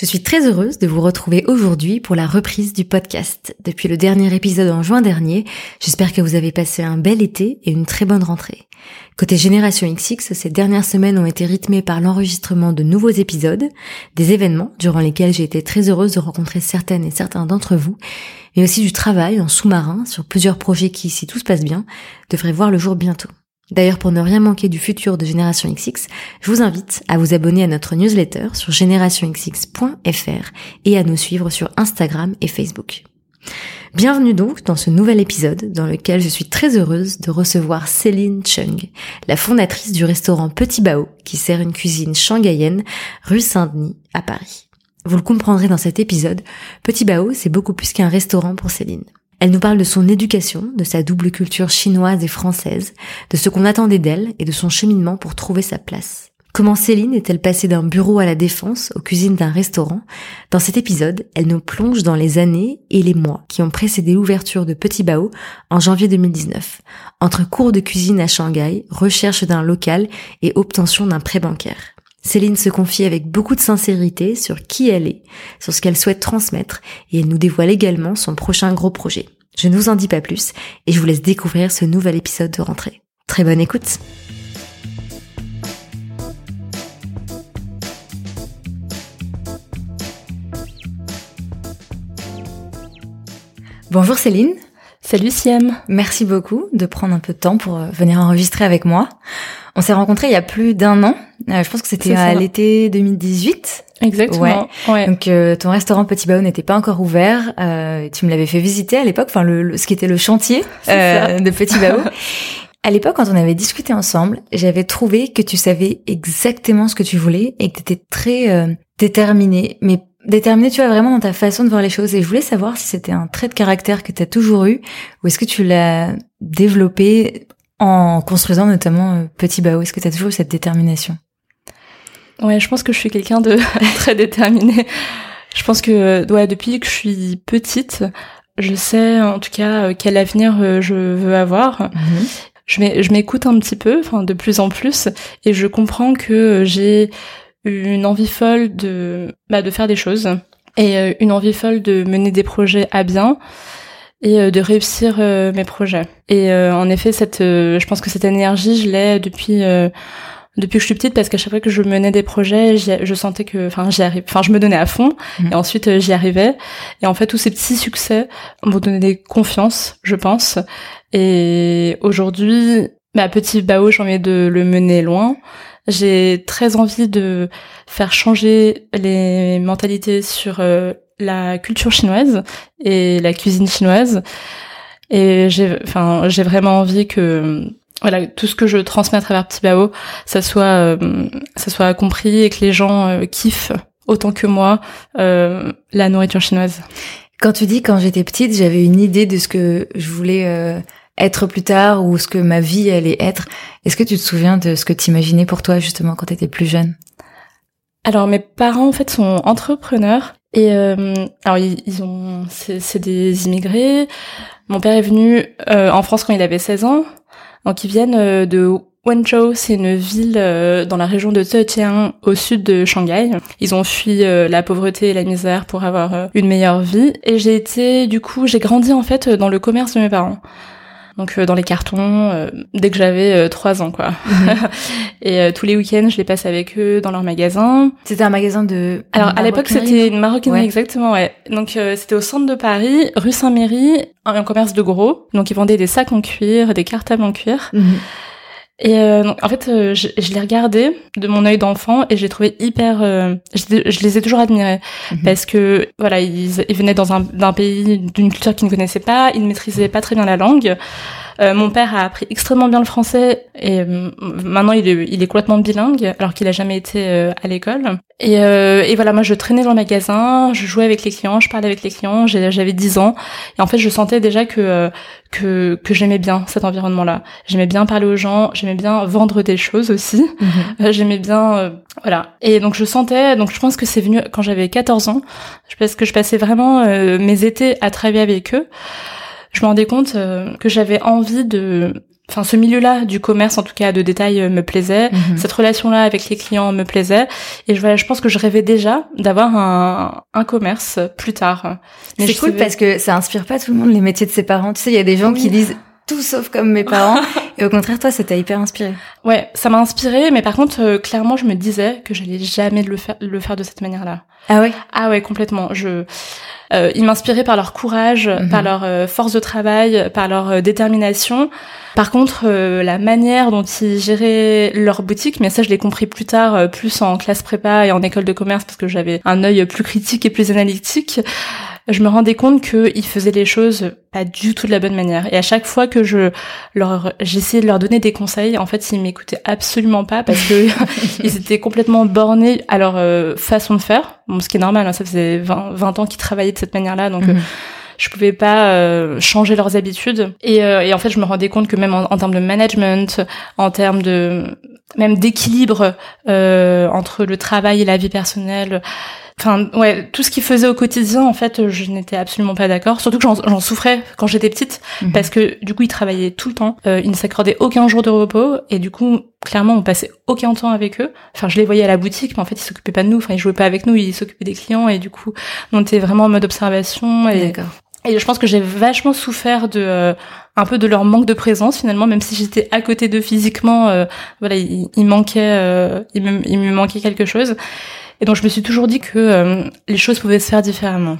Je suis très heureuse de vous retrouver aujourd'hui pour la reprise du podcast. Depuis le dernier épisode en juin dernier, j'espère que vous avez passé un bel été et une très bonne rentrée. Côté Génération XX, ces dernières semaines ont été rythmées par l'enregistrement de nouveaux épisodes, des événements durant lesquels j'ai été très heureuse de rencontrer certaines et certains d'entre vous, mais aussi du travail en sous-marin sur plusieurs projets qui, si tout se passe bien, devraient voir le jour bientôt. D'ailleurs, pour ne rien manquer du futur de Génération XX, je vous invite à vous abonner à notre newsletter sur générationxx.fr et à nous suivre sur Instagram et Facebook. Bienvenue donc dans ce nouvel épisode dans lequel je suis très heureuse de recevoir Céline Chung, la fondatrice du restaurant Petit Bao qui sert une cuisine shanghaïenne rue Saint-Denis à Paris. Vous le comprendrez dans cet épisode, Petit Bao c'est beaucoup plus qu'un restaurant pour Céline. Elle nous parle de son éducation, de sa double culture chinoise et française, de ce qu'on attendait d'elle et de son cheminement pour trouver sa place. Comment Céline est-elle passée d'un bureau à la défense aux cuisines d'un restaurant? Dans cet épisode, elle nous plonge dans les années et les mois qui ont précédé l'ouverture de Petit Bao en janvier 2019, entre cours de cuisine à Shanghai, recherche d'un local et obtention d'un prêt bancaire. Céline se confie avec beaucoup de sincérité sur qui elle est, sur ce qu'elle souhaite transmettre, et elle nous dévoile également son prochain gros projet. Je ne vous en dis pas plus, et je vous laisse découvrir ce nouvel épisode de rentrée. Très bonne écoute Bonjour Céline. Salut Siam. Merci beaucoup de prendre un peu de temps pour euh, venir enregistrer avec moi. On s'est rencontrés il y a plus d'un an. Euh, je pense que c'était à l'été 2018. Exactement. Ouais. Donc euh, ton restaurant Petit Bao n'était pas encore ouvert. Euh, tu me l'avais fait visiter à l'époque, enfin le, ce qui était le chantier de Petit Bao. à l'époque, quand on avait discuté ensemble, j'avais trouvé que tu savais exactement ce que tu voulais et que tu étais très déterminé, mais déterminé, tu vois, vraiment dans ta façon de voir les choses. Et je voulais savoir si c'était un trait de caractère que tu as toujours eu ou est-ce que tu l'as développé en construisant notamment euh, Petit Bao? Est-ce que tu as toujours eu cette détermination? Ouais, je pense que je suis quelqu'un de très déterminé. Je pense que euh, ouais, depuis que je suis petite, je sais en tout cas euh, quel avenir je veux avoir. Mhm. Je m'écoute un petit peu, enfin de plus en plus, et je comprends que j'ai une envie folle de bah, de faire des choses et une envie folle de mener des projets à bien et euh, de réussir euh, mes projets. Et euh, en effet, cette, je pense que cette énergie, je l'ai depuis depuis que je suis petite parce qu'à chaque fois que je menais des projets, je sentais que, enfin, j'y arrive, enfin, je me donnais à fond mmh. et ensuite j'y arrivais. Et en fait, tous ces petits succès m'ont donné des confiances, je pense. Et aujourd'hui, ma petite Bao, j'ai envie de le mener loin. J'ai très envie de faire changer les mentalités sur la culture chinoise et la cuisine chinoise. Et j'ai, enfin, j'ai vraiment envie que voilà tout ce que je transmets à travers Petit Bao, ça soit, euh, ça soit compris et que les gens euh, kiffent autant que moi euh, la nourriture chinoise. Quand tu dis quand j'étais petite, j'avais une idée de ce que je voulais être plus tard ou ce que ma vie allait être. Est-ce que tu te souviens de ce que tu imaginais pour toi justement quand tu étais plus jeune? Alors mes parents en fait sont entrepreneurs et euh, alors ils, ont, c'est des immigrés. Mon père est venu euh, en France quand il avait 16 ans. Donc ils viennent euh, de Wenzhou, c'est une ville dans la région de Zhejiang, au sud de Shanghai. Ils ont fui la pauvreté et la misère pour avoir une meilleure vie. Et j'ai été, du coup, j'ai grandi en fait dans le commerce de mes parents donc euh, dans les cartons euh, dès que j'avais euh, trois ans quoi. Mhm. et tous les week-ends, je les passe avec eux dans leur magasin. C'était un magasin de Alors à l'époque, c'était une maroquinerie exactement, ouais. Donc c'était au centre de Paris, rue Saint-Méry, un, commerce de gros. Donc ils vendaient des sacs en cuir, des cartables en cuir. Mhm. Et euh, donc, en fait, euh, je, je l'ai regardé de mon œil d'enfant et j'ai trouvé hyper. Euh, je, je, les ai toujours admirés mhm. parce que voilà, ils, ils venaient dans un d'un pays d'une culture qu'ils ne connaissaient pas, ils ne maîtrisaient pas très bien la langue. Euh, mon père a appris extrêmement bien le français et euh, maintenant il est, il est complètement bilingue alors qu'il a jamais été euh, à l'école. Et, et, voilà, moi je traînais dans le magasin, je jouais avec les clients, je parlais avec les clients, j'avais 10 ans et en fait je sentais déjà que que, que j'aimais bien cet environnement-là. J'aimais bien parler aux gens, j'aimais bien vendre des choses aussi, mhm. j'aimais bien voilà. Et donc je sentais, donc je pense que c'est venu quand j'avais 14 ans, parce que je passais vraiment mes étés à travailler avec eux je me rendais compte euh, que j'avais envie de enfin ce milieu-là du commerce en tout cas de détail euh, me plaisait. Mhm. cette relation-là avec les clients me plaisait. Et je, je pense que je rêvais déjà d'avoir un, un commerce plus tard. C'est cool parce que ça inspire pas tout le monde les métiers de ses parents. Tu sais il y a des gens qui disent tout sauf comme mes parents et au contraire toi ça t'a hyper inspiré ouais ça m'a inspiré mais par contre euh, clairement je me disais que j'allais jamais le faire le faire de cette manière-là ah ouais? Ah ouais complètement je euh, ils m'inspiraient par leur courage, mhm. par leur euh, force de travail, par leur euh, détermination. Par contre, la manière dont ils géraient leur boutique, mais ça je l'ai compris plus tard, plus en classe prépa et en école de commerce parce que j'avais un œil plus critique et plus analytique je me rendais compte qu'ils faisaient les choses pas du tout de la bonne manière. Et à chaque fois que je leur, j'essayais de leur donner des conseils, en fait, ils m'écoutaient absolument pas parce que ils étaient complètement bornés à leur euh, façon de faire. Bon, ce qui est normal, hein, ça faisait 20, 20 ans qu'ils travaillaient de cette manière-là, donc. Mhm. Euh, je pouvais pas euh, changer leurs habitudes et, et, en fait je me rendais compte que même en, en termes de management en termes de même d'équilibre entre le travail et la vie personnelle Enfin, ouais, tout ce qu'il faisait au quotidien, en fait, je n'étais absolument pas d'accord. Surtout que j'en souffrais quand j'étais petite, mhm. parce que du coup, il travaillait tout le temps. Euh, il ne s'accordait aucun jour de repos, et du coup, clairement, on passait aucun temps avec eux. Enfin, je les voyais à la boutique, mais en fait, ils s'occupaient pas de nous. Enfin, ils jouaient pas avec nous, ils s'occupaient des clients, et du coup, on était vraiment en mode observation. Et, et je pense que j'ai vachement souffert de euh, un peu de leur manque de présence finalement, même si j'étais à côté d'eux physiquement. Euh, voilà, il, manquait, euh, il me, il me manquait quelque chose. Et donc je me suis toujours dit que euh, les choses pouvaient se faire différemment.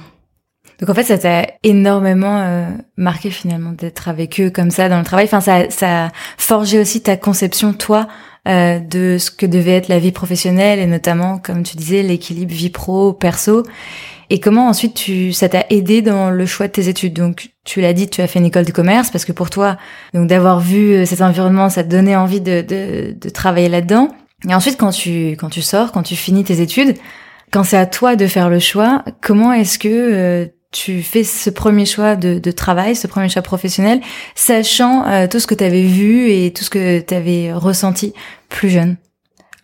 Donc en fait, ça t'a énormément euh, marqué finalement d'être avec eux comme ça dans le travail. Enfin, ça, ça a forgé aussi ta conception, toi, euh, de ce que devait être la vie professionnelle et notamment, comme tu disais, l'équilibre vie pro perso. Et comment ensuite tu, ça t'a aidé dans le choix de tes études? Donc tu l'as dit, tu as fait une école de commerce parce que pour toi, donc d'avoir vu euh, cet environnement, ça te donnait envie de, de, de travailler là-dedans. Et ensuite, quand tu, quand tu sors, quand tu finis tes études, quand c'est à toi de faire le choix, comment est-ce que euh, tu fais ce premier choix de, de, travail, ce premier choix professionnel, sachant euh, tout ce que tu avais vu et tout ce que tu avais ressenti plus jeune?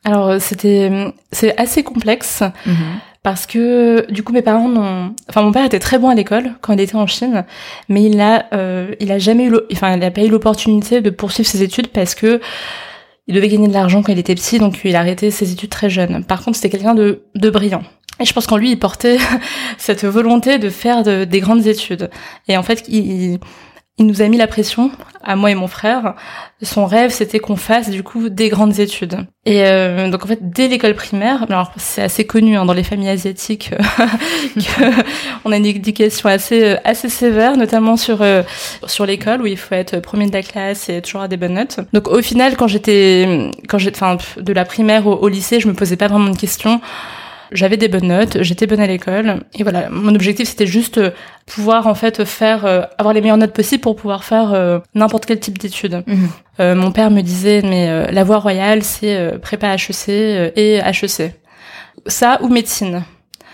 Alors euh, c'était c'est assez complexe mm-hmm. parce que du coup mes parents n'ont, enfin mon père était très bon à l'école quand il était en Chine, mais il a il a jamais eu, enfin il a pas eu l'opportunité de poursuivre ses études parce que il devait gagner de l'argent quand il était petit, donc il a arrêté ses études très jeune. Par contre, c'était quelqu'un de, de brillant. Et je pense qu'en lui, il portait cette volonté de faire des grandes études. Et en fait, il nous a mis la pression, à moi et mon frère. Son rêve, c'était qu'on fasse du coup des grandes études. Et euh, donc en fait, dès l'école primaire, alors c'est assez connu hein, dans les familles asiatiques euh, on a une éducation assez euh, assez sévère, notamment sur sur l'école où il faut être premier de la classe et toujours avoir des bonnes notes. Donc au final, quand j'étais quand j'étais, enfin de la primaire au, au lycée, je me posais pas vraiment de questions j'avais des bonnes notes, j'étais bonne à l'école et voilà, mon objectif c'était juste euh, pouvoir en fait faire euh, avoir les meilleures notes possibles pour pouvoir faire euh, n'importe quel type d'études. Mhm. mon père me disait mais la voie royale c'est prépa HEC et HEC. Ça ou médecine.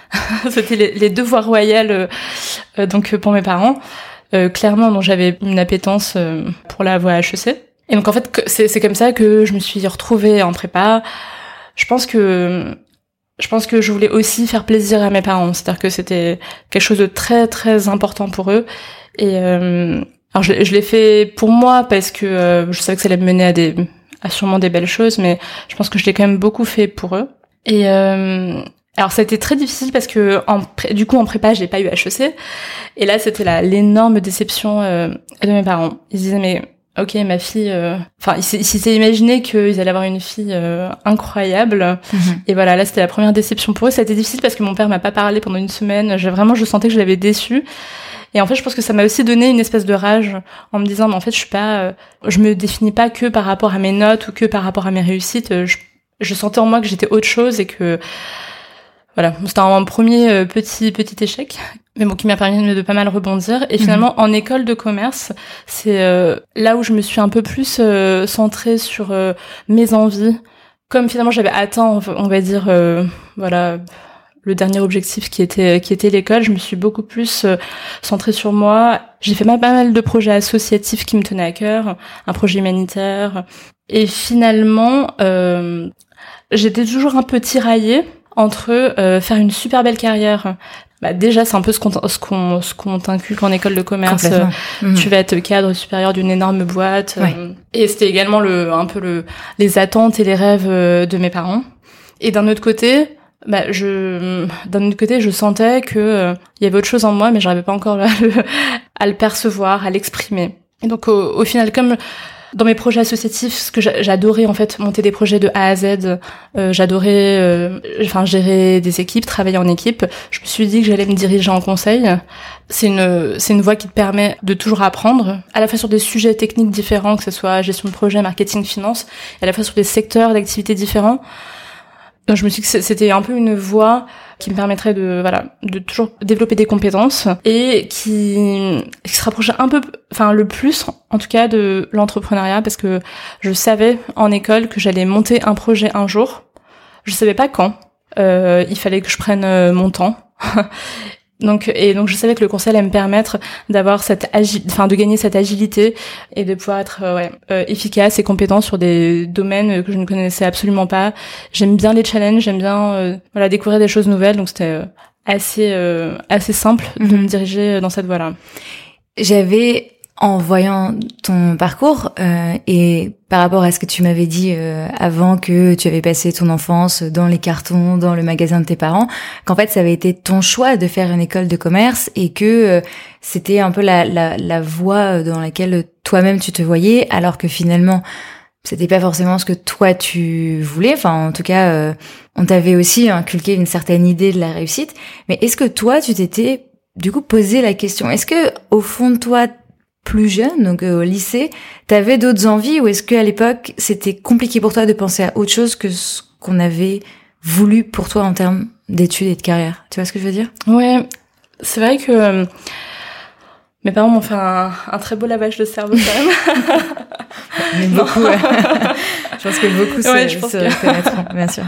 c'était les, deux voies royales donc pour mes parents. clairement, donc j'avais une appétence pour la voie HEC. Et donc en fait, c'est comme ça que je me suis retrouvée en prépa. Je pense que je pense que je voulais aussi faire plaisir à mes parents, c'est-à-dire que c'était quelque chose de très très important pour eux. Et euh, alors je, je l'ai fait pour moi parce que euh, je savais que ça allait me mener à des à sûrement des belles choses, mais je pense que je l'ai quand même beaucoup fait pour eux. Et euh, alors ça a été très difficile parce que du coup en prépa j'ai pas eu HEC et là c'était l'énorme déception euh, de mes parents. Ils disaient mais ok ma fille euh, enfin il s'est imaginé qu'ils allaient avoir une fille euh, incroyable. Mhm. et voilà là c'était la première déception pour eux. Ça a été difficile parce que mon père m'a pas parlé pendant une semaine. J'ai vraiment je sentais que je l'avais déçu et en fait je pense que ça m'a aussi donné une espèce de rage en me disant mais en fait je suis pas euh, je me définis pas que par rapport à mes notes ou que par rapport à mes réussites. Je, je sentais en moi que j'étais autre chose et que voilà, c'était un premier petit petit échec. Mais bon, qui m'a permis de pas mal rebondir. Et finalement, en école de commerce, c'est là où je me suis un peu plus centrée sur mes envies. Comme finalement j'avais atteint, on va dire, voilà, le dernier objectif qui était qui était l'école, je me suis beaucoup plus euh, centrée sur moi. J'ai fait pas mal de projets associatifs qui me tenaient à cœur, un projet humanitaire, et finalement, euh, j'étais toujours un peu tiraillée entre euh, faire une super belle carrière. Bah déjà, c'est un peu ce qu'on ce qu'on ce qu'on t'inculque en école de commerce. Mhm. Tu vas être cadre supérieur d'une énorme boîte. et c'était également le un peu le les attentes et les rêves de mes parents. Et d'un autre côté, bah, je, d'un autre côté, je sentais que euh, il y avait autre chose en moi, mais j'arrivais pas encore à le, à le percevoir, à l'exprimer. Et donc, au, au, final, comme dans mes projets associatifs, ce que j'adorais en fait monter des projets de A à Z, euh, j'adorais, euh, enfin gérer des équipes, travailler en équipe. Je me suis dit que j'allais me diriger en conseil. C'est une, c'est une voie qui te permet de toujours apprendre, à la fois sur des sujets techniques différents, que ce soit gestion de projet, marketing, finance, à la fois sur des secteurs d'activité différents. Donc je me suis dit que c'était un peu une voie qui me permettrait de voilà de toujours développer des compétences et qui, se rapprochait un peu enfin le plus en tout cas de l'entrepreneuriat parce que je savais en école que j'allais monter un projet un jour. Je savais pas quand euh, il fallait que je prenne euh, mon temps Donc et donc je savais que le conseil allait me permettre d'avoir cette agi enfin de gagner cette agilité et de pouvoir être euh, ouais, euh, efficace et compétent sur des domaines que je ne connaissais absolument pas. J'aime bien les challenges, j'aime bien euh, voilà découvrir des choses nouvelles donc c'était assez assez simple de mhm. me diriger dans cette voie-là. J'avais en voyant ton parcours euh, et par rapport à ce que tu m'avais dit euh, avant que tu avais passé ton enfance dans les cartons, dans le magasin de tes parents, qu'en fait ça avait été ton choix de faire une école de commerce et que euh, c'était un peu la, la, la voie dans laquelle toi-même tu te voyais, alors que finalement c'était pas forcément ce que toi tu voulais. Enfin, en tout cas, on t'avait aussi inculqué une certaine idée de la réussite. Mais est-ce que toi, tu t'étais du coup posé la question Est-ce que au fond de toi, plus jeune, donc euh, au lycée, t'avais d'autres envies ou est-ce qu'à l'époque c'était compliqué pour toi de penser à autre chose que ce qu'on avait voulu pour toi en termes d'études et de carrière? Tu vois ce que je veux dire? Ouais, c'est vrai que euh, mes parents m'ont fait un, très beau lavage de cerveau quand même. Mais beaucoup, ouais. je pense que beaucoup ouais, se, se reconnaîtront, bien sûr.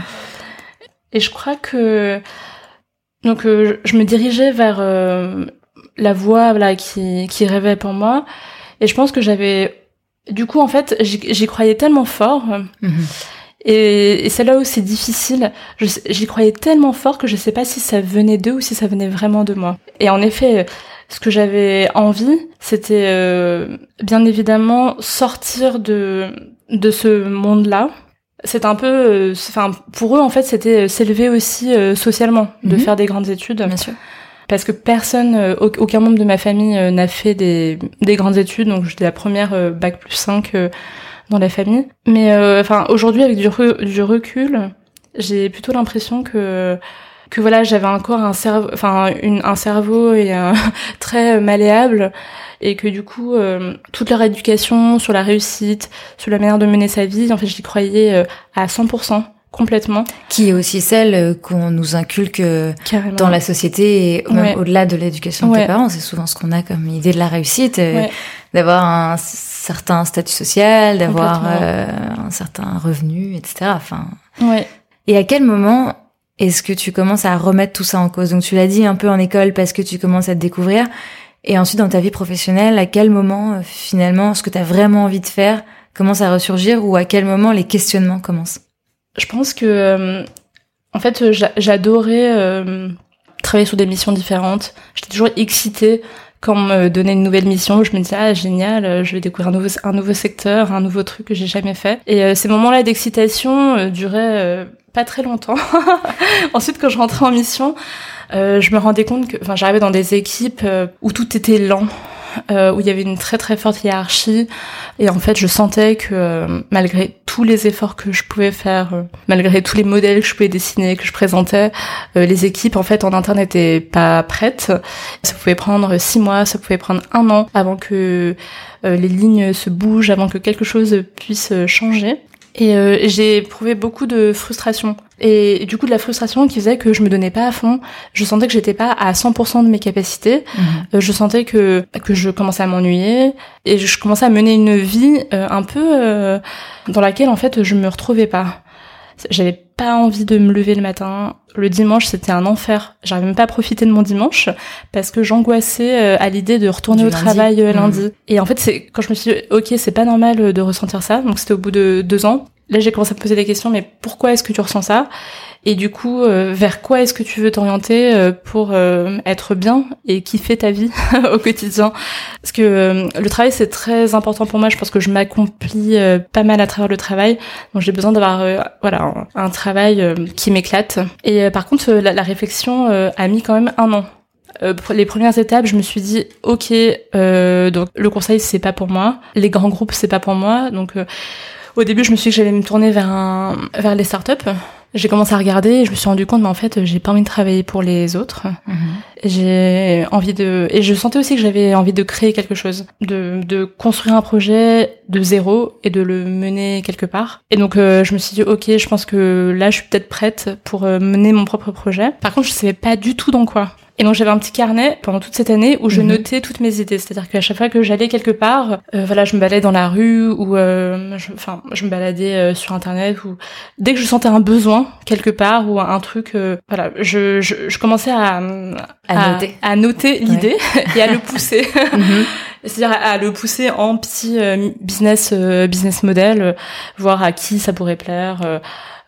Et je crois que donc euh, je me dirigeais vers la voix voilà, qui, qui rêvait pour moi. Et je pense que j'avais... Du coup, en fait, j'y croyais tellement fort. Mhm. Et, c'est là où c'est difficile. J'y croyais tellement fort que je sais pas si ça venait d'eux ou si ça venait vraiment de moi. Et en effet, ce que j'avais envie, c'était euh, bien évidemment sortir de de ce monde-là. C'est un peu, euh, enfin pour eux en fait, c'était s'élever aussi euh, socialement, de mhm. faire des grandes études. Bien sûr parce que personne, euh, aucun membre de ma famille euh, n'a fait des, des grandes études, donc j'étais la première euh, bac plus 5 dans la famille. Mais enfin aujourd'hui avec du, du recul, j'ai plutôt l'impression que que voilà j'avais encore un cerveau, enfin un cerveau et un, très malléable et que du coup toute leur éducation sur la réussite, sur la manière de mener sa vie, en fait j'y croyais à 100% complètement. Qui est aussi celle euh, qu'on nous inculque euh, dans la société et au-delà de l'éducation de tes parents. C'est souvent ce qu'on a comme idée de la réussite, euh, d'avoir un certain statut social, d'avoir un certain revenu, etc. Enfin. Ouais. Et à quel moment est-ce que tu commences à remettre tout ça en cause? Donc tu l'as dit un peu en école parce que tu commences à te découvrir. Et ensuite dans ta vie professionnelle, à quel moment finalement ce que tu as vraiment envie de faire commence à ressurgir ou à quel moment les questionnements commencent? Je pense que, euh, en fait, j'adorais euh, travailler sur des missions différentes. J'étais toujours excitée quand on me donnait une nouvelle mission. Je me disais, ah, génial, je vais découvrir un nouveau, un nouveau secteur, un nouveau truc que j'ai jamais fait. Et euh, ces moments-là d'excitation duraient pas très longtemps. Ensuite, quand je rentrais en mission, je me rendais compte que, enfin, j'arrivais dans des équipes où tout était lent. Euh, où il y avait une très très forte hiérarchie. Et en fait, je sentais que euh, malgré tous les efforts que je pouvais faire, euh, malgré tous les modèles que je pouvais dessiner, que je présentais, les équipes en fait en interne n'étaient pas prêtes. Ça pouvait prendre six mois, ça pouvait prendre un an avant que les lignes se bougent, avant que quelque chose puisse changer. Et euh, j'ai éprouvé beaucoup de frustration. Et, du coup, de la frustration qui faisait que je me donnais pas à fond. Je sentais que j'étais pas à 100% de mes capacités. Mhm. Euh, je sentais que que je commençais à m'ennuyer et je commençais à mener une vie euh, un peu euh, dans laquelle en fait je me retrouvais pas. J'avais pas envie de me lever le matin. Le dimanche, c'était un enfer. J'arrivais même pas à profiter de mon dimanche parce que j'angoissais à l'idée de retourner au travail lundi. Mhm. Et en fait, c'est quand je me suis dit, ok, c'est pas normal de ressentir ça. Donc c'était au bout de deux ans là j'ai commencé à me poser des questions mais pourquoi est-ce que tu ressens ça? Et du coup euh, vers quoi est-ce que tu veux t'orienter euh, pour euh, être bien et kiffer ta vie au quotidien? Parce que le travail c'est très important pour moi. Je pense que je m'accomplis pas mal à travers le travail. Donc j'ai besoin d'avoir voilà un, travail qui m'éclate. Et par contre la, réflexion a mis quand même un an. Les premières étapes, je me suis dit, ok, donc le conseil c'est pas pour moi, les grands groupes c'est pas pour moi, donc au début, je me suis dit que j'allais me tourner vers un, vers les startups. J'ai commencé à regarder et je me suis rendu compte, mais en fait, j'ai pas envie de travailler pour les autres. Mhm. J'ai envie de, et je sentais aussi que j'avais envie de créer quelque chose, de, de construire un projet de zéro et de le mener quelque part. Et donc, euh, je me suis dit, ok, je pense que là, je suis peut-être prête pour euh, mener mon propre projet. Par contre, je savais pas du tout dans quoi. Et donc j'avais un petit carnet pendant toute cette année où je mhm. notais toutes mes idées. C'est-à-dire qu'à chaque fois que j'allais quelque part, euh, voilà, je me baladais dans la rue ou, euh, enfin, je, me baladais euh, sur internet ou dès que je sentais un besoin quelque part ou un truc, voilà, je, je, je, commençais à à, noter, à noter l'idée et à le pousser. C'est-à-dire à, le pousser en petit business business model, voir à qui ça pourrait plaire euh,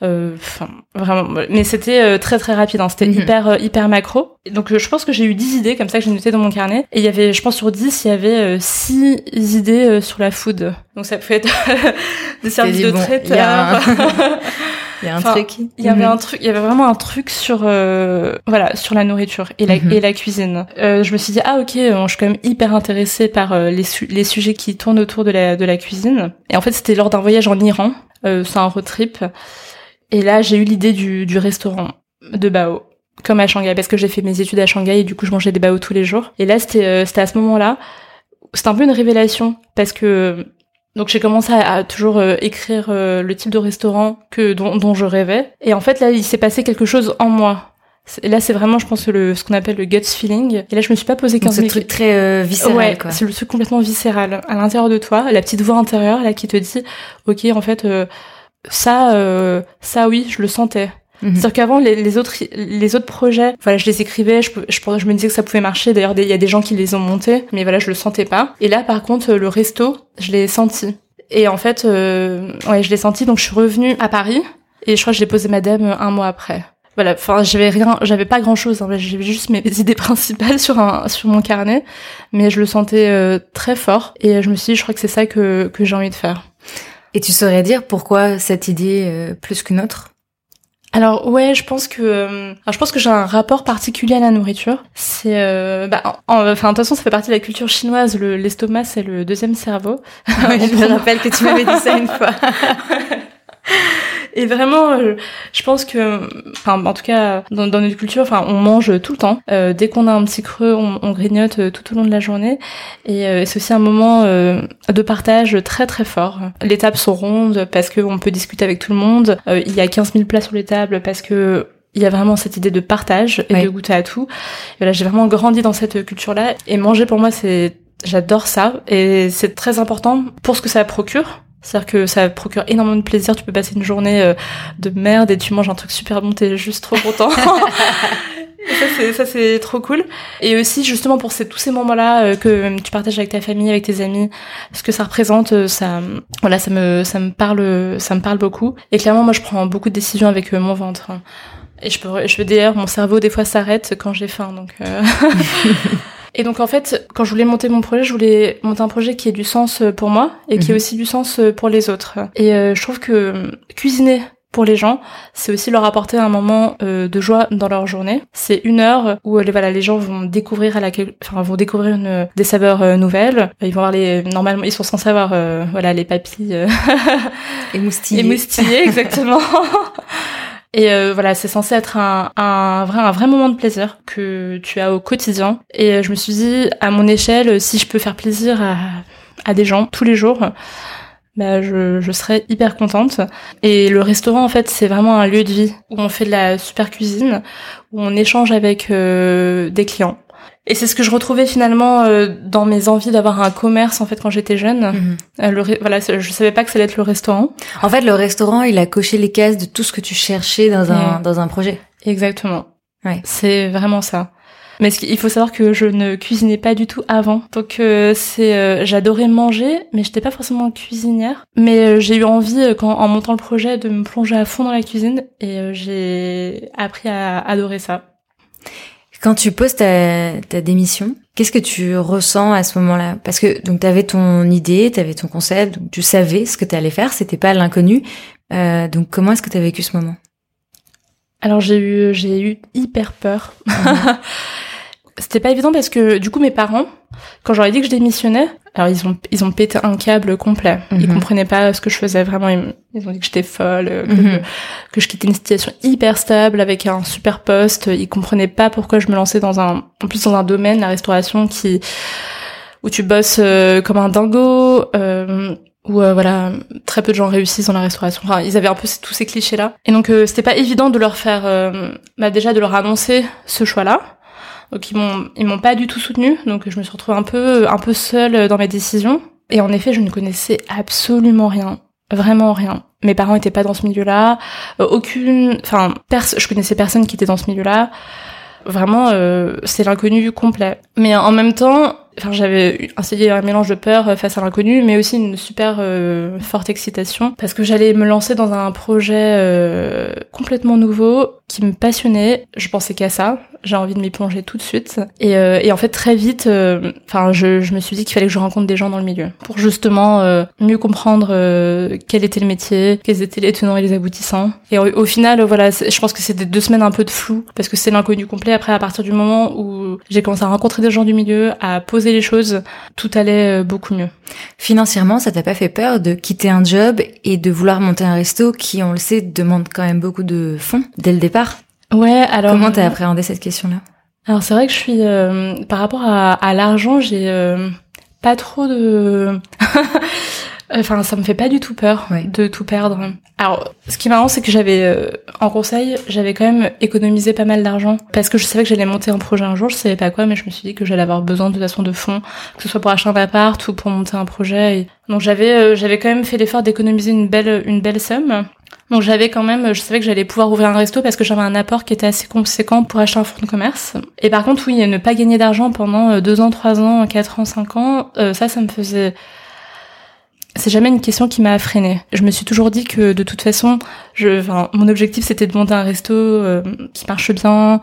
enfin vraiment mais c'était euh, très très rapide hein. c'était mhm. hyper euh, hyper macro donc je pense que j'ai eu 10 idées comme ça que j'ai noté dans mon carnet et il y avait je pense sur 10 il y avait 6 idées sur la food donc ça pouvait être des services de traiteur Il y a un truc. Il y avait mhm. un truc, il y avait vraiment un truc sur voilà sur la nourriture et la mhm. et la cuisine. Euh, je me suis dit ah ok, je suis quand même hyper intéressée par les les sujets qui tournent autour de la de la cuisine. Et en fait c'était lors d'un voyage en Iran, c'est un road trip. Et là, j'ai eu l'idée du, du restaurant de Bao, comme à Shanghai, parce que j'ai fait mes études à Shanghai et du coup, je mangeais des Bao tous les jours. Et là, c'était euh, c'était à ce moment-là, c'était un peu une révélation, parce que donc j'ai commencé à, toujours euh, écrire euh, le type de restaurant que dont, dont, je rêvais. Et en fait, là, il s'est passé quelque chose en moi. Et là, c'est vraiment, je pense, le, ce qu'on appelle le gut feeling. Et là, je me suis pas posé 15 minutes. C'est le truc très viscéral, ouais, quoi. c'est le truc complètement viscéral. À l'intérieur de toi, la petite voix intérieure, là, qui te dit, OK, en fait, ça, euh, ça oui, je le sentais. Mhm. C'est-à-dire qu'avant les, les, autres les autres projets, voilà, je les écrivais, je, je, je me disais que ça pouvait marcher. D'ailleurs, il y a des gens qui les ont montés, mais voilà, je le sentais pas. Et là, par contre, le resto, je l'ai senti. Et en fait, euh, ouais, je l'ai senti. Donc, je suis revenue à Paris et je crois que j'ai posé madame un mois après. Voilà, enfin, j'avais rien, j'avais pas grand chose. Hein, j'avais juste mes idées principales sur un sur mon carnet, mais je le sentais euh, très fort. Et je me suis dit, je crois que c'est ça que que j'ai envie de faire. Et tu saurais dire pourquoi cette idée euh, plus qu'une autre? Alors ouais, je pense que euh, alors je pense que j'ai un rapport particulier à la nourriture. C'est euh, bah enfin de toute façon ça fait partie de la culture chinoise. Le l'estomac c'est le deuxième cerveau. je me rappelle que tu m'avais dit ça une fois. Et vraiment, euh, je pense que, enfin, en tout cas, dans, dans notre culture, enfin, on mange tout le temps. Euh, dès qu'on a un petit creux, on, on, grignote euh, tout au long de la journée. Et c'est aussi un moment de partage très très fort. Les tables sont rondes parce qu'on peut discuter avec tout le monde. il y a 15 000 plats sur les tables parce que il y a vraiment cette idée de partage et de goûter à tout. Et voilà, j'ai vraiment grandi dans cette culture-là. Et manger pour moi, c'est J'adore ça et c'est très important pour ce que ça procure c'est-à-dire que ça procure énormément de plaisir. Tu peux passer une journée euh, de merde et tu manges un truc super bon, t'es juste trop content. ça c'est trop cool. Et aussi justement pour ces, tous ces moments-là euh, que tu partages avec ta famille, avec tes amis, ce que ça représente, euh, ça voilà ça me ça me parle ça me parle beaucoup. Et clairement moi je prends beaucoup de décisions avec mon ventre. Et je peux je d'ailleurs mon cerveau des fois s'arrête quand j'ai faim donc. Et donc en fait, quand je voulais monter mon projet, je voulais monter un projet qui ait du sens euh, pour moi et qui ait mhm. aussi du sens euh, pour les autres. Et euh, je trouve que cuisiner pour les gens, c'est aussi leur apporter un moment de joie dans leur journée. C'est une heure où les voilà les gens vont découvrir à la enfin vont découvrir une, des saveurs nouvelles. Ils vont voir les normalement ils sont censés avoir voilà les papilles émoustillées. émoustillées exactement. Et euh, voilà, c'est censé être un, un, vrai, un vrai moment de plaisir que tu as au quotidien. Et euh, je me suis dit, à mon échelle, si je peux faire plaisir à, à des gens tous les jours, bah je, je serais hyper contente. Et le restaurant en fait c'est vraiment un lieu de vie où on fait de la super cuisine, où on échange avec euh, des clients. Et c'est ce que je retrouvais finalement euh, dans mes envies d'avoir un commerce en fait quand j'étais jeune. Mhm. Euh, le voilà, je savais pas que ça allait être le restaurant. En fait, le restaurant, il a coché les cases de tout ce que tu cherchais dans un dans un projet. Exactement. Ouais. C'est vraiment ça. Mais il faut savoir que je ne cuisinais pas du tout avant. Donc euh, c'est euh, j'adorais manger, mais j'étais pas forcément cuisinière. Mais euh, j'ai eu envie euh, quand en montant le projet de me plonger à fond dans la cuisine et euh, j'ai appris à adorer ça. Quand tu poses ta, ta démission, qu'est-ce que tu ressens à ce moment-là? Parce que donc tu avais ton idée, tu avais ton concept, donc tu savais ce que tu allais faire, c'était pas l'inconnu. Euh, donc comment est-ce que tu as vécu ce moment? Alors j'ai eu j'ai eu hyper peur. C'était pas évident parce que du coup mes parents, quand j'aurais dit que je démissionnais, alors ils ont ils ont pété un câble complet. Ils Mhm. comprenaient pas ce que je faisais vraiment. Ils, ont dit que j'étais folle, que, Mhm. que je quittais une situation hyper stable avec un super poste. Ils comprenaient pas pourquoi je me lançais dans un en plus dans un domaine la restauration qui où tu bosses euh, comme un dingo. Euh, où euh, voilà très peu de gens réussissent dans la restauration. Enfin, ils avaient un peu tous ces clichés là. Et donc euh, c'était pas évident de leur faire, euh, bah déjà de leur annoncer ce choix là. Donc ils m'ont ils m'ont pas du tout soutenu. Donc je me suis retrouvée un peu un peu seule dans mes décisions. Et en effet, je ne connaissais absolument rien, vraiment rien. Mes parents étaient pas dans ce milieu-là. Euh, aucune, enfin, je connaissais personne qui était dans ce milieu-là. Vraiment, euh, c'est l'inconnu complet. Mais en même temps, enfin, j'avais un, un mélange de peur euh, face à l'inconnu, mais aussi une super euh, forte excitation parce que j'allais me lancer dans un projet euh, complètement nouveau qui me passionnait. Je pensais qu'à ça. J'ai envie de m'y plonger tout de suite. Et, euh, et en fait, très vite, euh, enfin, je, je me suis dit qu'il fallait que je rencontre des gens dans le milieu pour justement euh, mieux comprendre euh, quel était le métier, quels étaient les tenants et les aboutissants. Et au, au final, voilà, je pense que c'était deux semaines un peu de flou parce que c'est l'inconnu complet. Après, à partir du moment où j'ai commencé à rencontrer des gens du milieu, à poser les choses, tout allait euh, beaucoup mieux. Financièrement, ça t'a pas fait peur de quitter un job et de vouloir monter un resto qui, on le sait, demande quand même beaucoup de fonds dès le départ? Ouais, alors Comment t'as appréhendé cette question-là Alors c'est vrai que je suis euh, par rapport à, à l'argent, j'ai euh, pas trop de enfin ça me fait pas du tout peur Ouais. de tout perdre. Alors ce qui est marrant c'est que j'avais euh, en conseil, j'avais quand même économisé pas mal d'argent parce que je savais que j'allais monter un projet un jour, je savais pas quoi mais je me suis dit que j'allais avoir besoin de toute façon de fonds, que ce soit pour acheter un appart ou pour monter un projet et... donc j'avais euh, j'avais quand même fait l'effort d'économiser une belle une belle somme. Donc j'avais quand même, je savais que j'allais pouvoir ouvrir un resto parce que j'avais un apport qui était assez conséquent pour acheter un fonds de commerce. Et par contre, oui, ne pas gagner d'argent pendant euh, deux ans, trois ans, quatre ans, cinq ans, euh, ça, ça me faisait... C'est jamais une question qui m'a freinée. Je me suis toujours dit que de toute façon, je, enfin, mon objectif c'était de monter un resto euh, qui marche bien,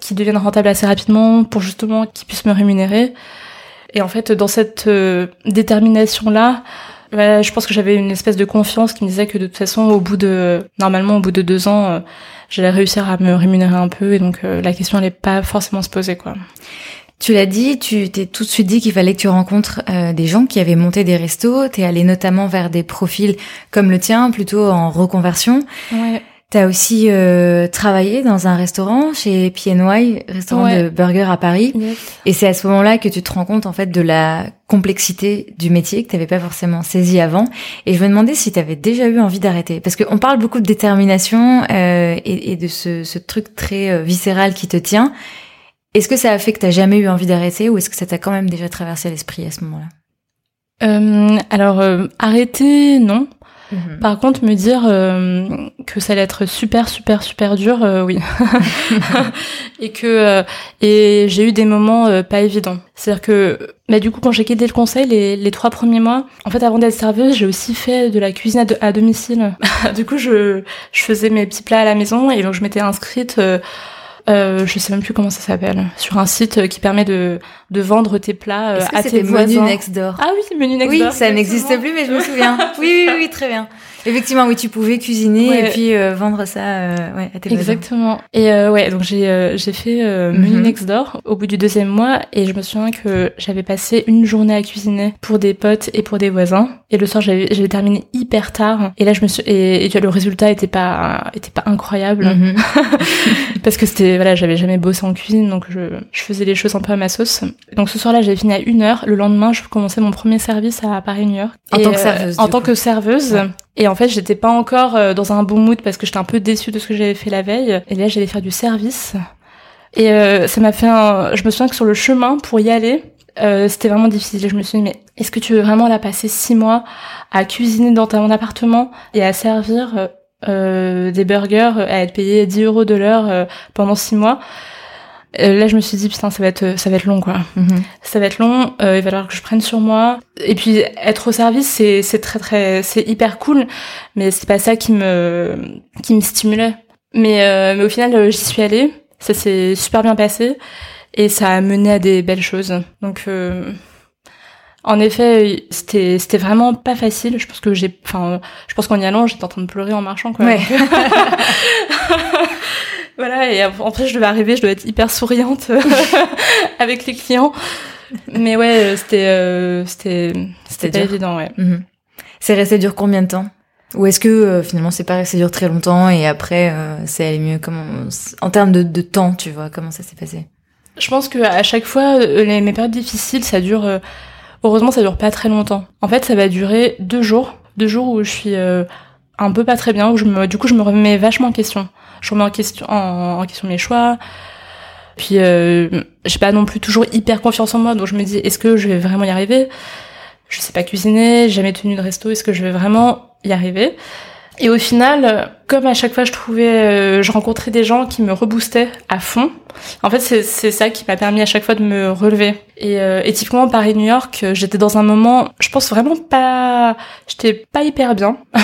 qui devienne rentable assez rapidement pour justement qu'il puisse me rémunérer. Et en fait, dans cette euh, détermination-là, voilà, je pense que j'avais une espèce de confiance qui me disait que de toute façon, au bout de, normalement, au bout de deux ans, euh, j'allais réussir à me rémunérer un peu et donc euh, la question allait pas forcément se poser, quoi. Tu l'as dit, tu t'es tout de suite dit qu'il fallait que tu rencontres euh, des gens qui avaient monté des restos. T'es allé notamment vers des profils comme le tien, plutôt en reconversion. Ouais. T'as aussi euh, travaillé dans un restaurant chez PNY, restaurant Ouais. de burgers à Paris. Yes. Et c'est à ce moment-là que tu te rends compte en fait de la complexité du métier que t'avais pas forcément saisi avant. Et je me demandais si t'avais déjà eu envie d'arrêter, parce qu'on parle beaucoup de détermination euh, et, et de ce, ce truc très euh, viscéral qui te tient. Est-ce que ça a fait que t'as jamais eu envie d'arrêter, ou est-ce que ça t'a quand même déjà traversé l'esprit à ce moment-là? Euh, alors, euh, arrêter, non. Par contre, me dire euh, que ça allait être super, super, super dur, euh, oui. et que euh, et j'ai eu des moments euh, pas évidents. C'est-à-dire que, bah, du coup, quand j'ai quitté le conseil, les, les trois premiers mois, en fait, avant d'être serveuse, j'ai aussi fait de la cuisine à, à domicile. du coup, je, je faisais mes petits plats à la maison et donc je m'étais inscrite. Euh, je sais même plus comment ça s'appelle, sur un site euh, qui permet de, de vendre tes plats euh, à tes voisins. Menu Next Door? Ah oui, menu Next Oui, Door, ça n'existe plus, mais je me souviens. Oui, oui, oui, très bien. Effectivement, oui, tu pouvais cuisiner et puis euh, vendre ça euh, ouais, à tes Exactement. Et euh, ouais, donc j'ai j'ai fait Menu mhm. Next Door au bout du deuxième mois et je me souviens que j'avais passé une journée à cuisiner pour des potes et pour des voisins. Et le soir, j'avais terminé hyper tard. Et là, je me suis et, et le résultat était pas était pas incroyable mhm. parce que c'était voilà, j'avais jamais bossé en cuisine, donc je je faisais les choses un peu à ma sauce. Donc ce soir-là, j'avais fini à une heure. Le lendemain, je commençais mon premier service à Paris New York. En tant que serveuse. En tant que serveuse. Et en fait, j'étais pas encore euh, dans un bon mood parce que j'étais un peu déçue de ce que j'avais fait la veille. Et là, j'allais faire du service. Et euh, ça m'a fait un... Je me souviens que sur le chemin pour y aller, euh, c'était vraiment difficile. Je me suis dit, mais est-ce que tu veux vraiment la passer six mois à cuisiner dans ton appartement et à servir euh, des burgers, à être payé 10 euros de l'heure pendant six mois? euh, là, je me suis dit putain, ça va être, ça va être long quoi. Mhm. Ça va être long. Euh, il va falloir que je prenne sur moi. Et puis être au service, c'est, c'est très très, c'est hyper cool, mais c'est pas ça qui me, qui me stimulait. Mais, euh, mais au final, j'y suis allée. Ça s'est super bien passé et ça a mené à des belles choses. Donc en effet, c'était c'était vraiment pas facile. Je pense que j'ai, enfin, je pense qu'en y allant, j'étais en train de pleurer en marchant quoi. Ouais. Voilà, et après je devais arriver, je devais être hyper souriante avec les clients. Mais ouais, euh, c'était euh, c'était c'était pas évident, ouais. Mhm. C'est resté dur combien de temps? Ou est-ce que euh, finalement c'est pas resté dur très longtemps et après c'est allé mieux? Comment en termes de, de temps, tu vois, comment ça s'est passé? Je pense que à chaque fois les, mes périodes difficiles, ça dure heureusement ça dure pas très longtemps. En fait, ça va durer deux jours, deux jours où je suis un peu pas très bien, où je me du coup je me remets vachement en question je remets en question, en, question mes choix. Puis euh, j'ai pas non plus toujours hyper confiance en moi, donc je me dis est-ce que je vais vraiment y arriver? Je sais pas cuisiner, j'ai jamais tenu de resto, est-ce que je vais vraiment y arriver? Et au final, comme à chaque fois je trouvais, euh, je rencontrais des gens qui me reboostaient à fond. En fait, c'est ça qui m'a permis à chaque fois de me relever. Et, euh, et Paris-New York, j'étais dans un moment, je pense vraiment pas, j'étais pas hyper bien.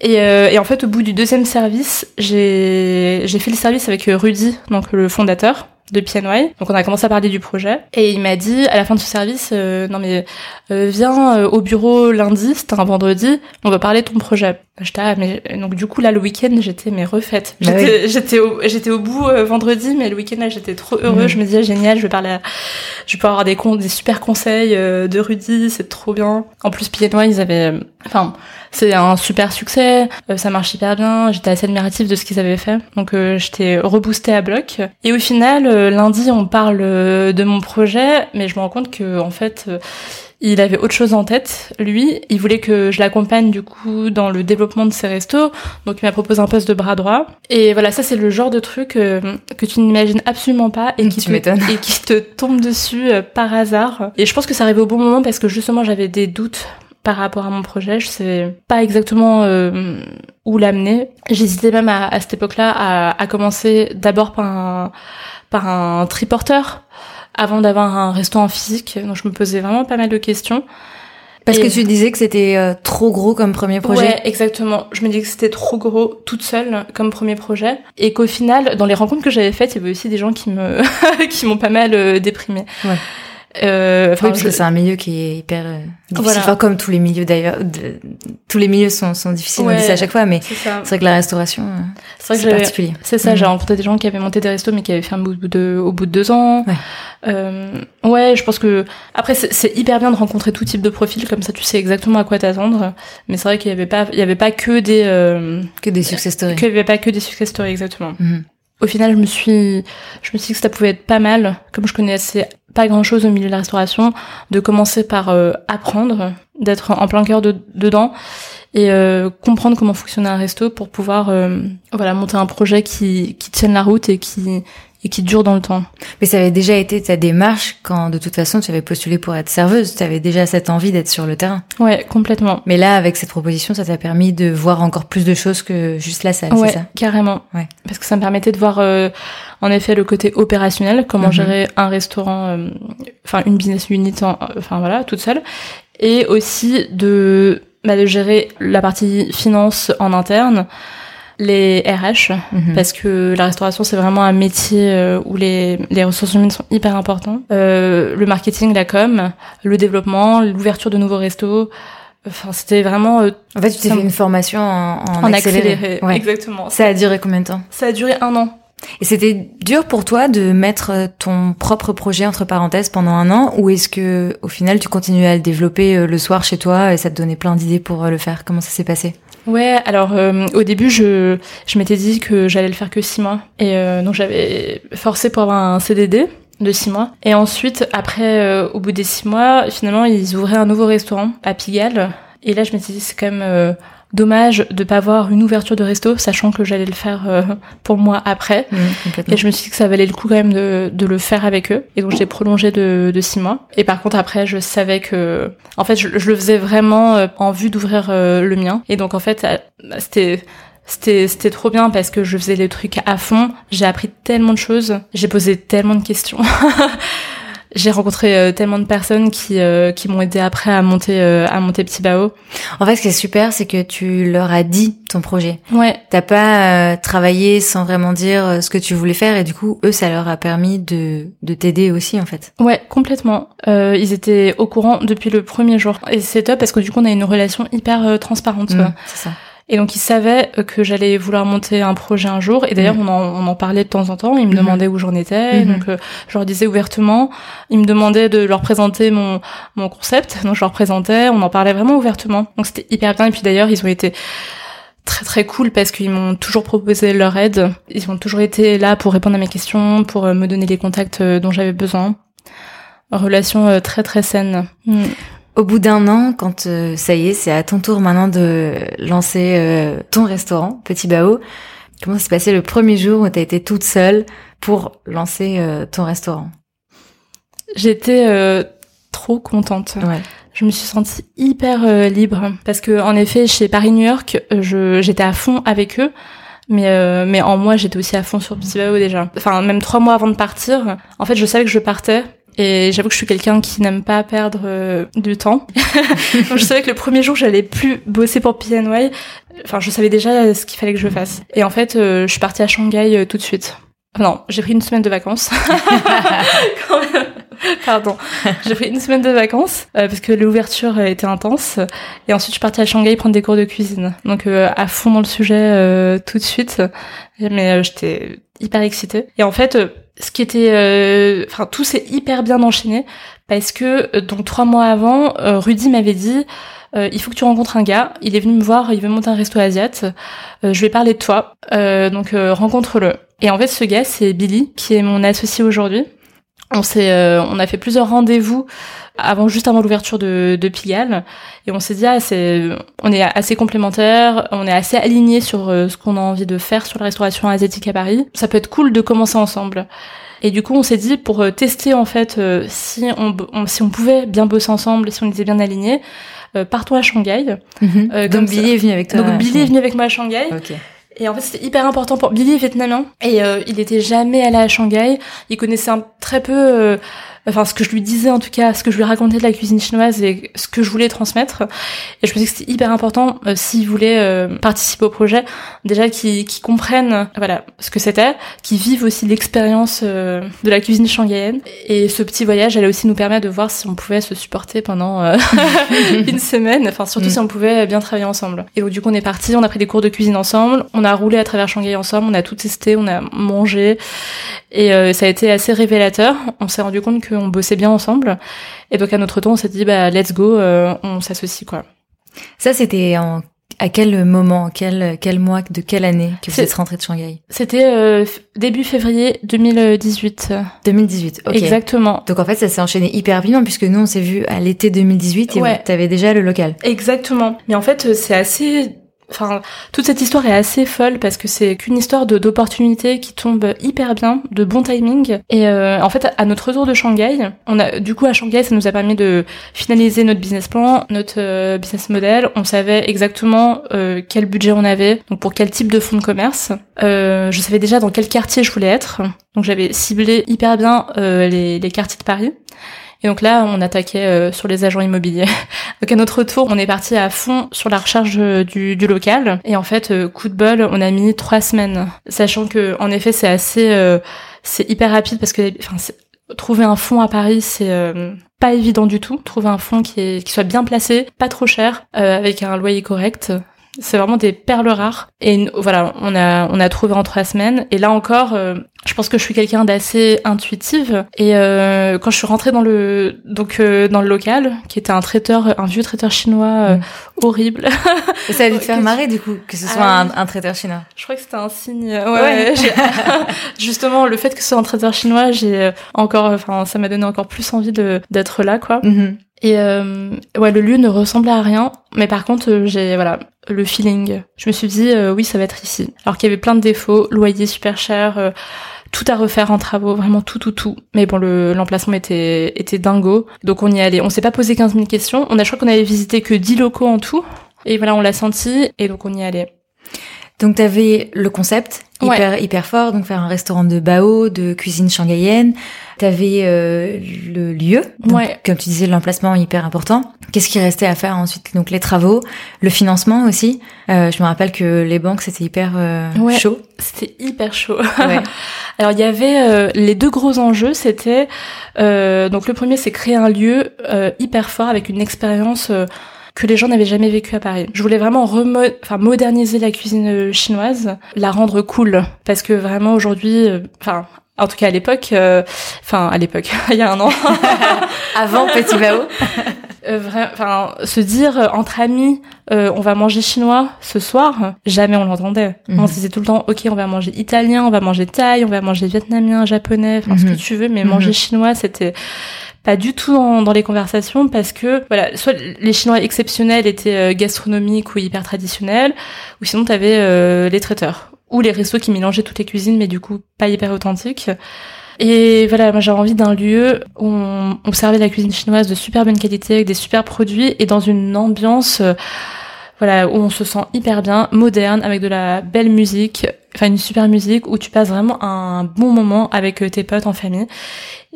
Et, euh, et, en fait, au bout du deuxième service, j'ai fait le service avec Rudy, donc le fondateur de PNY. Donc on a commencé à parler du projet et il m'a dit à la fin de ce service euh, non mais euh, viens euh, au bureau lundi, c'était un vendredi, on va parler de ton projet. J'étais ah, mais donc du coup là le week-end j'étais mais refaite. Bah j'étais j'étais au j'étais au bout vendredi mais le week-end là j'étais trop heureuse, mhm. je me disais génial, je vais parler je peux avoir des des super conseils de Rudy, c'est trop bien. En plus PNY ils avaient enfin c'est un super succès, ça marche hyper bien, j'étais assez admirative de ce qu'ils avaient fait. Donc j'étais reboostée à bloc et au final lundi, on parle euh, de mon projet, mais je me rends compte que en fait, euh, il avait autre chose en tête. Lui, il voulait que je l'accompagne du coup dans le développement de ses restos, donc il m'a proposé un poste de bras droit. Et voilà, ça c'est le genre de truc euh, que tu n'imagines absolument pas et qui te et qui te tombe dessus par hasard. Et je pense que ça arrivait au bon moment parce que justement j'avais des doutes par rapport à mon projet. Je sais pas exactement où l'amener. J'hésitais même à, à cette époque-là à, à commencer d'abord par un par un triporteur avant d'avoir un restaurant physique. Donc je me posais vraiment pas mal de questions. Parce que tu disais que c'était euh, trop gros comme premier projet. Ouais, exactement. Je me disais que c'était trop gros toute seule comme premier projet et qu'au final, dans les rencontres que j'avais faites, il y avait aussi des gens qui me qui m'ont pas mal euh, déprimé. Ouais. Euh, oui, parce que c'est un milieu qui est hyper euh, difficile. Enfin, comme tous les milieux d'ailleurs, tous les milieux sont, sont difficiles, on dit ça à chaque fois, mais c'est vrai que la restauration, euh, c'est particulier. C'est ça, j'ai mhm. rencontré des gens qui avaient monté des restos, mais qui avaient fait un bout de, au bout de deux ans. Ouais. Euh, ouais, je pense que après c'est hyper bien de rencontrer tout type de profil, comme ça tu sais exactement à quoi t'attendre. Mais c'est vrai qu'il y avait pas, il y avait pas que des euh, que des success stories. Qu'il y avait pas que des success stories exactement. Mhm. Au final, je me suis, je me suis dit que ça pouvait être pas mal, comme je connaissais pas grand chose au milieu de la restauration, de commencer par euh, apprendre, d'être en plein cœur de, dedans et euh, comprendre comment fonctionne un resto pour pouvoir euh, voilà monter un projet qui, qui tienne la route et qui et qui dure dans le temps. Mais ça avait déjà été ta démarche quand de toute façon tu avais postulé pour être serveuse, tu avais déjà cette envie d'être sur le terrain. Ouais, complètement. Mais là avec cette proposition, ça t'a permis de voir encore plus de choses que juste la salle, ouais, c'est ça? carrément. Ouais. Parce que ça me permettait de voir euh, en effet le côté opérationnel, comment mhm. gérer un restaurant euh, enfin une business unit enfin voilà, toute seule et aussi de bah, de gérer la partie finance en interne les RH mhm. parce que la restauration c'est vraiment un métier euh, où les, les ressources humaines sont hyper importantes. Euh, le marketing, la com, le développement, l'ouverture de nouveaux restos, Enfin, c'était vraiment. Euh, en fait, tu t'es fait une formation en, en, accéléré. Exactement. Ça a duré combien de temps Ça a duré un an. Et c'était dur pour toi de mettre euh, ton propre projet entre parenthèses pendant un an, ou est-ce que au final tu continuais à le développer le soir chez toi et ça te donnait plein d'idées pour le faire? Comment ça s'est passé? Ouais, alors au début je je m'étais dit que j'allais le faire que six mois et donc j'avais forcé pour avoir un CDD de six mois. Et ensuite, après, euh, au bout des six mois, finalement, ils ouvraient un nouveau restaurant à Pigalle. Et là, je me suis dit, c'est quand même euh, dommage de pas avoir une ouverture de resto, sachant que j'allais le faire euh, pour moi après. Mmh, et je me suis dit que ça valait le coup quand même de, de le faire avec eux. Et donc, j'ai prolongé de, de six mois. Et par contre, après, je savais que, en fait, je, je le faisais vraiment en vue d'ouvrir le mien. Et donc, en fait, c'était c'était c'était trop bien parce que je faisais les trucs à fond. J'ai appris tellement de choses. J'ai posé tellement de questions. j'ai rencontré euh, tellement de personnes qui euh, qui m'ont aidé après à monter euh, à monter Petit Bao. En fait, ce qui est super, c'est que tu leur as dit ton projet. Ouais. T'as pas travaillé sans vraiment dire ce que tu voulais faire et du coup, eux, ça leur a permis de de t'aider aussi en fait. Ouais, complètement. ils étaient au courant depuis le premier jour et c'est top parce que du coup, on a une relation hyper transparente. Mmh, c'est ça. Et donc ils savaient que j'allais vouloir monter un projet un jour. Et d'ailleurs, mm. on, en, on, en, parlait de temps en temps. Ils me mm-hmm. demandaient où j'en étais. Mm-hmm. Donc euh, je leur disais ouvertement. Ils me demandaient de leur présenter mon, mon concept. Donc je leur présentais. On en parlait vraiment ouvertement. Donc c'était hyper bien. Et puis d'ailleurs, ils ont été très très cool parce qu'ils m'ont toujours proposé leur aide. Ils ont toujours été là pour répondre à mes questions, pour euh, me donner les contacts euh, dont j'avais besoin. Relation très très saine. Au bout d'un an, quand euh, ça y est, c'est à ton tour maintenant de lancer euh, ton restaurant, Petit Bao, comment s'est passé le premier jour où tu as été toute seule pour lancer euh, ton restaurant? J'étais trop contente. Ouais. Je me suis sentie hyper libre parce que en effet, chez Paris New York, je j'étais à fond avec eux. Mais mais en moi, j'étais aussi à fond sur Petit Bao déjà. Enfin, même trois mois avant de partir, en fait, je savais que je partais et j'avoue que je suis quelqu'un qui n'aime pas perdre euh, du temps. Donc je savais que le premier jour, j'allais plus bosser pour PNY. Enfin, je savais déjà ce qu'il fallait que je fasse. Et en fait, euh, je suis partie à Shanghai euh, tout de suite. Non, j'ai pris une semaine de vacances. Pardon. J'ai pris une semaine de vacances parce que l'ouverture était intense. Et ensuite, je suis partie à Shanghai prendre des cours de cuisine. Donc, à fond dans le sujet tout de suite. Mais j'étais hyper excitée. Et en fait, ce qui était, euh, enfin tout s'est hyper bien enchaîné parce que euh, donc trois mois avant, euh, Rudy m'avait dit il faut que tu rencontres un gars. Il est venu me voir, il veut monter un resto asiat. je vais parler de toi, donc rencontre-le. Et en fait, ce gars c'est Billy qui est mon associé aujourd'hui. On s'est, on a fait plusieurs rendez-vous avant juste avant l'ouverture de, de Pigalle. Et on s'est dit ah c'est on est assez complémentaires on est assez alignés sur euh, ce qu'on a envie de faire sur la restauration asiatique à Paris. Ça peut être cool de commencer ensemble. Et du coup on s'est dit pour euh, tester en fait euh, si on, si on pouvait bien bosser ensemble si on était bien alignés partons à Shanghai. Mhm. donc Billy est venu avec toi donc Billy est venu avec moi à Shanghai Et en fait, c'était hyper important pour Billy est vietnamien et il était jamais allé à Shanghai. Il connaissait un, très peu enfin ce que je lui disais en tout cas, ce que je lui racontais de la cuisine chinoise et ce que je voulais transmettre. Et je me dis que c'était hyper important euh, s'il voulait euh, participer au projet, déjà qu'ils comprennent voilà ce que c'était, qu'ils vivent aussi l'expérience euh, de la cuisine shanghaïenne. Et ce petit voyage allait aussi nous permettre de voir si on pouvait se supporter pendant une semaine, enfin surtout si mm. on pouvait bien travailler ensemble. Et donc du coup on est parti, on a pris des cours de cuisine ensemble, on a roulé à travers Shanghai ensemble, on a tout testé, on a mangé et ça a été assez révélateur. On s'est rendu compte que on bossait bien ensemble. Et donc à notre tour, on s'est dit bah let's go, euh, on s'associe quoi. Ça c'était en à quel moment, quel quel mois, de quelle année que vous êtes rentré de Shanghai? C'était euh, début février 2018. 2018, ok. Exactement. Donc en fait, ça s'est enchaîné hyper rapidement puisque nous on s'est vu à l'été 2018 et ouais. t'avais déjà le local. Exactement. Mais en fait, c'est assez Enfin, toute cette histoire est assez folle parce que c'est qu'une histoire d'opportunités qui tombe hyper bien, de bon timing. Et euh, en fait, à notre retour de Shanghai, on a du coup à Shanghai, ça nous a permis de finaliser notre business plan, notre euh, business model. On savait exactement euh, quel budget on avait, donc pour quel type de fonds de commerce. je savais déjà dans quel quartier je voulais être, donc j'avais ciblé hyper bien les, les quartiers de Paris. Et donc là, on attaquait euh, sur les agents immobiliers. donc à notre retour, on est parti à fond sur la recherche euh, du, local. Et en fait, euh, coup de bol, on a mis trois semaines, sachant que en effet, c'est assez, c'est hyper rapide parce que, enfin, trouver un fonds à Paris, c'est pas évident du tout. Trouver un fonds qui soit bien placé, pas trop cher, avec un loyer correct, c'est vraiment des perles rares. Et voilà, on a on a trouvé en trois semaines. Et là encore, euh, je pense que je suis quelqu'un d'assez intuitive. Et euh, quand je suis rentrée dans le donc euh, dans le local, qui était un traiteur, un vieux traiteur chinois mm. horrible. Et ça a dû te faire marrer du coup que ce soit ah un, traiteur chinois. Je crois que c'était un signe. Ouais. Justement, le fait que ce soit un traiteur chinois, j'ai encore, enfin, ça m'a donné encore plus envie de d'être là, quoi. Mm-hmm. Et euh, ouais, le lieu ne ressemblait à rien, mais par contre, euh, j'ai voilà le feeling. Je me suis dit euh, oui, ça va être ici. Alors qu'il y avait plein de défauts, loyer super cher, tout à refaire en travaux, vraiment tout, tout, tout. Mais bon, le l'emplacement était était dingo, donc on y allait. On s'est pas posé 15 000 questions. On a, je crois qu'on avait visité que 10 locaux en tout, et voilà, on l'a senti, et donc on y allait. Donc tu avais le concept hyper hyper fort, donc faire un restaurant de bao, de cuisine shanghaïenne. Tu avais euh, le lieu, ouais. comme tu disais l'emplacement hyper important. Qu'est-ce qui restait à faire ensuite? Donc les travaux, le financement aussi. Euh, je me rappelle que les banques c'était hyper euh, chaud. C'était hyper chaud. Ouais. Alors il y avait euh, les deux gros enjeux, c'était donc le premier c'est créer un lieu hyper fort avec une expérience que les gens n'avaient jamais vécu à Paris. Je voulais vraiment enfin moderniser la cuisine euh, chinoise, la rendre cool parce que vraiment aujourd'hui euh, enfin en tout cas à l'époque euh, enfin à l'époque il y a un an avant Petit Bao enfin se dire entre amis on va manger chinois ce soir jamais on l'entendait mhm. on se disait tout le temps ok on va manger italien on va manger thaï on va manger vietnamien japonais enfin ce que mhm. tu veux mais manger mhm. chinois c'était pas du tout dans, les conversations parce que voilà soit les chinois exceptionnels étaient euh, gastronomiques ou hyper traditionnels ou sinon t'avais euh, les traiteurs ou les restos qui mélangeaient toutes les cuisines mais du coup pas hyper authentiques. Et voilà moi j'avais envie d'un lieu où on, on, servait la cuisine chinoise de super bonne qualité avec des super produits et dans une ambiance euh, voilà où on se sent hyper bien moderne avec de la belle musique enfin une super musique où tu passes vraiment un bon moment avec tes potes en famille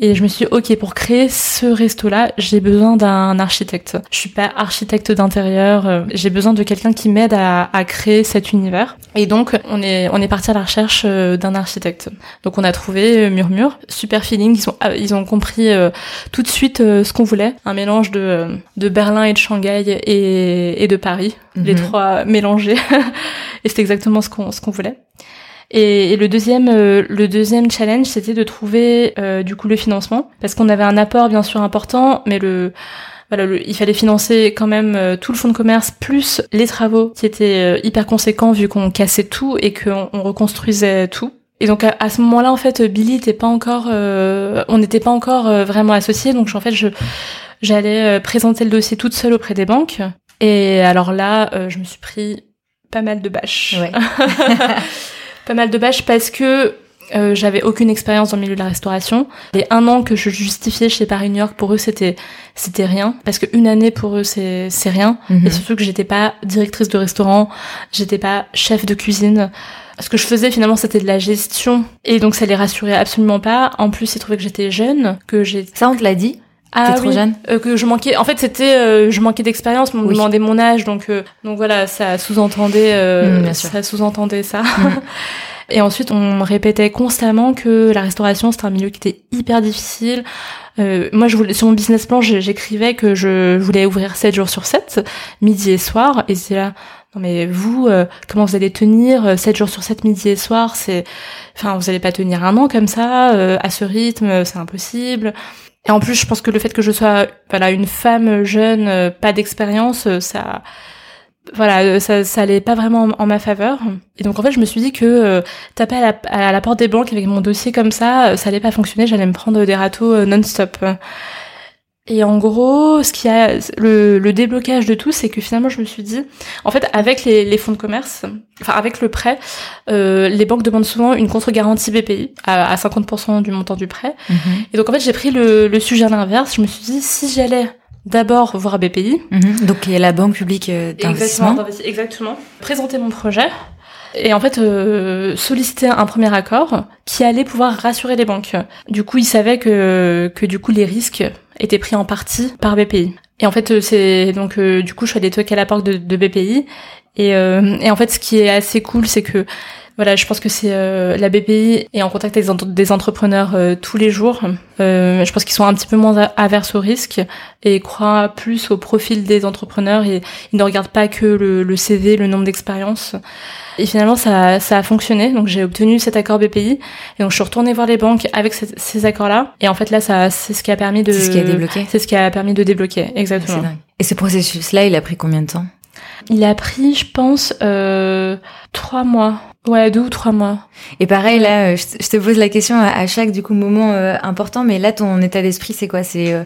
et je me suis dit, ok, pour créer ce resto-là, j'ai besoin d'un architecte. Je suis pas architecte d'intérieur, euh, j'ai besoin de quelqu'un qui m'aide à, à, créer cet univers. Et donc, on est, on est parti à la recherche euh, d'un architecte. Donc, on a trouvé euh, Murmure, super feeling. Ils ont, ils ont compris tout de suite ce qu'on voulait. Un mélange de, de Berlin et de Shanghai et, et de Paris. Les mhm. trois mélangés. et c'est exactement ce qu'on, ce qu'on voulait. Et, le deuxième, euh, le deuxième challenge, c'était de trouver euh, du coup le financement, parce qu'on avait un apport bien sûr important, mais le voilà, il fallait financer quand même euh, tout le fonds de commerce plus les travaux qui étaient hyper conséquents vu qu'on cassait tout et qu'on on reconstruisait tout. Et donc à, ce moment-là, en fait, Billy était pas encore, on n'était pas encore vraiment associés. Donc en fait, je j'allais présenter le dossier toute seule auprès des banques. Et alors là, je me suis pris pas mal de bâches. Ouais. pas mal de bâches parce que euh, j'avais aucune expérience dans le milieu de la restauration. Les un an que je justifiais chez Paris New York pour eux c'était c'était rien parce que une année pour eux c'est c'est rien mhm. et surtout que j'étais pas directrice de restaurant, j'étais pas chef de cuisine. Ce que je faisais finalement c'était de la gestion et donc ça les rassurait absolument pas. En plus ils trouvaient que j'étais jeune, que j'ai Ça on te l'a dit ah trop jeune euh, que je manquais en fait c'était euh, je manquais d'expérience on me demandait mon âge donc euh, donc voilà ça sous-entendait mmh, ça sous-entendait ça. Mmh. et ensuite on me répétait constamment que la restauration c'était un milieu qui était hyper difficile. Moi je voulais sur mon business plan j'écrivais que je voulais ouvrir 7 jours sur 7 midi et soir et c'est là non mais vous comment vous allez tenir 7 jours sur 7 midi et soir c'est enfin vous allez pas tenir un an comme ça à ce rythme c'est impossible et en plus, je pense que le fait que je sois voilà une femme jeune, euh, pas d'expérience, euh, ça voilà, euh, ça, ça allait pas vraiment en, ma faveur. Et donc en fait, je me suis dit que taper à la, à la, porte des banques avec mon dossier comme ça, ça allait pas fonctionner. J'allais me prendre des râteaux non-stop. Et en gros, ce qui a le, le déblocage de tout, c'est que finalement, je me suis dit, en fait, avec les, les fonds de commerce, enfin avec le prêt, euh, les banques demandent souvent une contre-garantie BPI à, à 50% du montant du prêt. Mhm. Et donc en fait, j'ai pris le, le sujet à l'inverse. Je me suis dit, si j'allais d'abord voir BPI, mhm. donc y a la banque publique euh, d'investissement, exactement, exactement, présenter mon projet et en fait euh, solliciter un premier accord qui allait pouvoir rassurer les banques. Du coup, ils savaient que que du coup les risques étaient pris en partie par BPI. Et en fait, euh, c'est donc euh, du coup, je suis allée toquer à la porte de, de BPI. Et, euh, et en fait, ce qui est assez cool, c'est que Voilà, je pense que c'est euh, la BPI est en contact avec des entrepreneurs euh, tous les jours. Euh, je pense qu'ils sont un petit peu moins averses au risque et croient plus au profil des entrepreneurs et ils ne regardent pas que le, le CV, le nombre d'expériences. Et finalement, ça, ça a fonctionné. Donc j'ai obtenu cet accord BPI et donc je suis retournée voir les banques avec ces, accords-là. Et en fait là, ça, c'est ce qui a permis de. C'est ce qui a débloqué. C'est ce qui a permis de débloquer, exactement. Et ce processus-là, il a pris combien de temps? Il a pris, je pense, euh, trois mois. Ouais, deux ou trois mois. Et pareil, là, euh, je te pose la question à chaque du coup moment euh, important, mais là, ton état d'esprit, c'est quoi? C'est euh,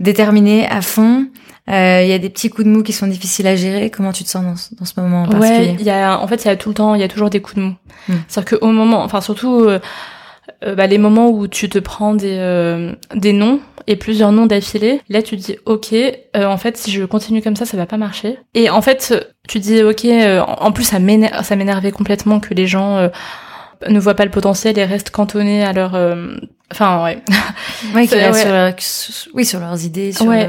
déterminé à fond. Il y a des petits coups de mou qui sont difficiles à gérer. Comment tu te sens dans, dans ce moment en particulier? Ouais, il y a, en fait, il y a tout le temps, il y a toujours des coups de mou. Hmm. C'est-à-dire qu'au moment, enfin surtout euh, bah, les moments où tu te prends des, euh, des noms et plusieurs noms d'affilée, là tu te dis ok, euh, en fait si je continue comme ça, ça va pas marcher. Et en fait tu te dis ok, en plus ça m'énervait complètement que les gens ne voient pas le potentiel et restent cantonnés à leur enfin ouais. Ouais, sur oui sur leurs idées sur ouais,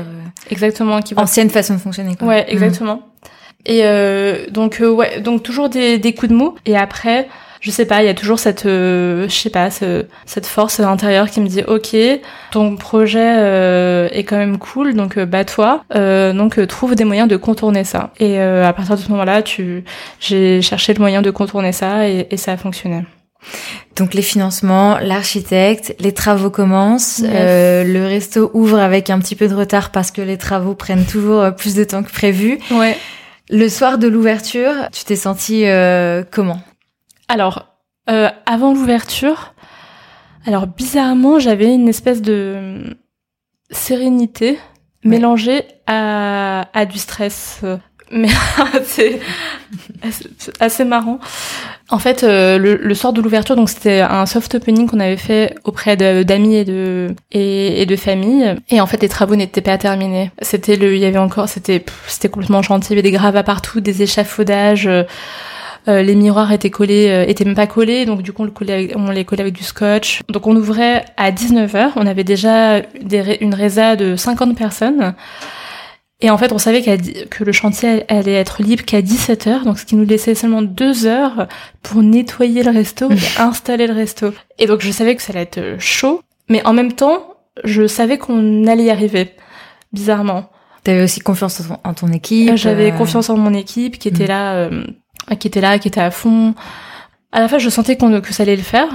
exactement qui ancienne façon de fonctionner quoi. ouais exactement. Et donc ouais donc toujours des, des coups de mou. Et après je sais pas, il y a toujours cette, euh, je sais pas, cette force à l'intérieur qui me dit, ok, ton projet euh, est quand même cool, donc euh, bats-toi, donc trouve des moyens de contourner ça. Et à partir de ce moment-là, tu, j'ai cherché le moyen de contourner ça et, et ça a fonctionné. Donc les financements, l'architecte, les travaux commencent, le resto ouvre avec un petit peu de retard parce que les travaux prennent toujours plus de temps que prévu. Ouais. Le soir de l'ouverture, tu t'es senti comment? Alors, euh, avant l'ouverture, alors bizarrement, j'avais une espèce de hum, sérénité mélangée à, à du stress. Mais c'est assez marrant. En fait, euh, le, le, soir de l'ouverture, donc c'était un soft opening qu'on avait fait auprès d'amis et de et, et, de famille. Et en fait, les travaux n'étaient pas terminés. C'était le, il y avait encore, c'était c'était complètement gentil. Il y avait des gravats partout, des échafaudages. Euh, euh, les miroirs étaient collés, euh, étaient même pas collés, donc du coup on, le collait on les collait avec du scotch. Donc on ouvrait à 19h, on avait déjà une résa de 50 personnes. Et en fait, on savait que le chantier allait être libre qu'à 17h, donc ce qui nous laissait seulement deux heures pour nettoyer le resto et installer le resto. Et donc je savais que ça allait être chaud, mais en même temps, je savais qu'on allait y arriver, bizarrement. T'avais aussi confiance en ton, équipe J'avais euh, confiance en mon équipe qui était mm. là qui était là, qui était à fond. À la fin, je sentais qu'on que ça allait le faire.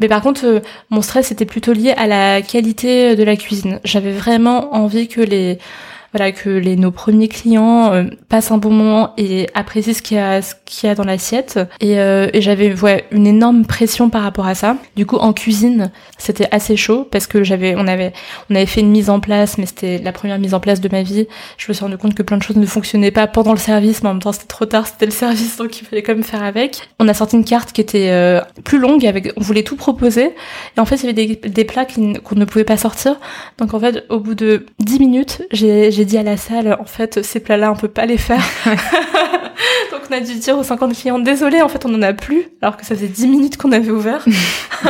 Mais par contre, euh, mon stress était plutôt lié à la qualité de la cuisine. J'avais vraiment envie que les voilà que les nos premiers clients euh, passent un bon moment et apprécient ce qu'il y a ce qu'il y a dans l'assiette. Et, euh, et j'avais ouais une énorme pression par rapport à ça. Du coup en cuisine c'était assez chaud parce que j'avais on avait on avait fait une mise en place mais c'était la première mise en place de ma vie. Je me suis rendu compte que plein de choses ne fonctionnaient pas pendant le service mais en même temps c'était trop tard c'était le service donc il fallait quand même faire avec. On a sorti une carte qui était euh, plus longue avec on voulait tout proposer. Et en fait il y avait des, des plats qu'on ne pouvait pas sortir. Donc en fait au bout de 10 minutes j'ai j'ai dit à la salle, en fait, ces plats-là, on peut pas les faire. Donc on a dû dire aux 50 clients, désolé, en fait, on en a plus, alors que ça faisait 10 minutes qu'on avait ouvert.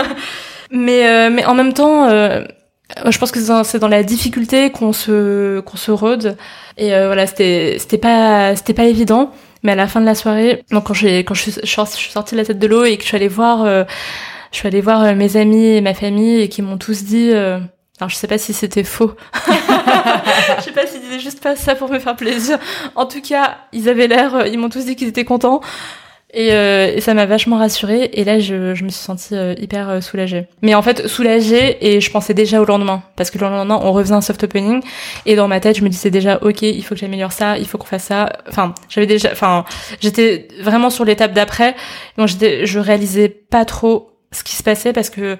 mais, euh, mais en même temps, euh, je pense que c'est dans, la difficulté qu'on se, qu'on se rôde. Et euh, voilà, c'était, c'était pas, c'était pas évident. Mais à la fin de la soirée, donc quand j'ai, quand je suis, je suis sortie de la tête de l'eau et que je suis allée voir, je suis allée voir mes amis et ma famille et qui m'ont tous dit, alors je sais pas si c'était faux. je sais pas s'ils disaient juste pas ça pour me faire plaisir. En tout cas, ils avaient l'air, euh, ils m'ont tous dit qu'ils étaient contents. Et, euh, et ça m'a vachement rassurée. Et là, je, je me suis sentie euh, hyper euh, soulagée. Mais en fait, soulagée et je pensais déjà au lendemain. Parce que le lendemain, on refaisait un soft opening. Et dans ma tête, je me disais déjà, OK, il faut que j'améliore ça, il faut qu'on fasse ça. Enfin, j'avais déjà, enfin, j'étais vraiment sur l'étape d'après. Donc, je réalisais pas trop ce qui se passait parce que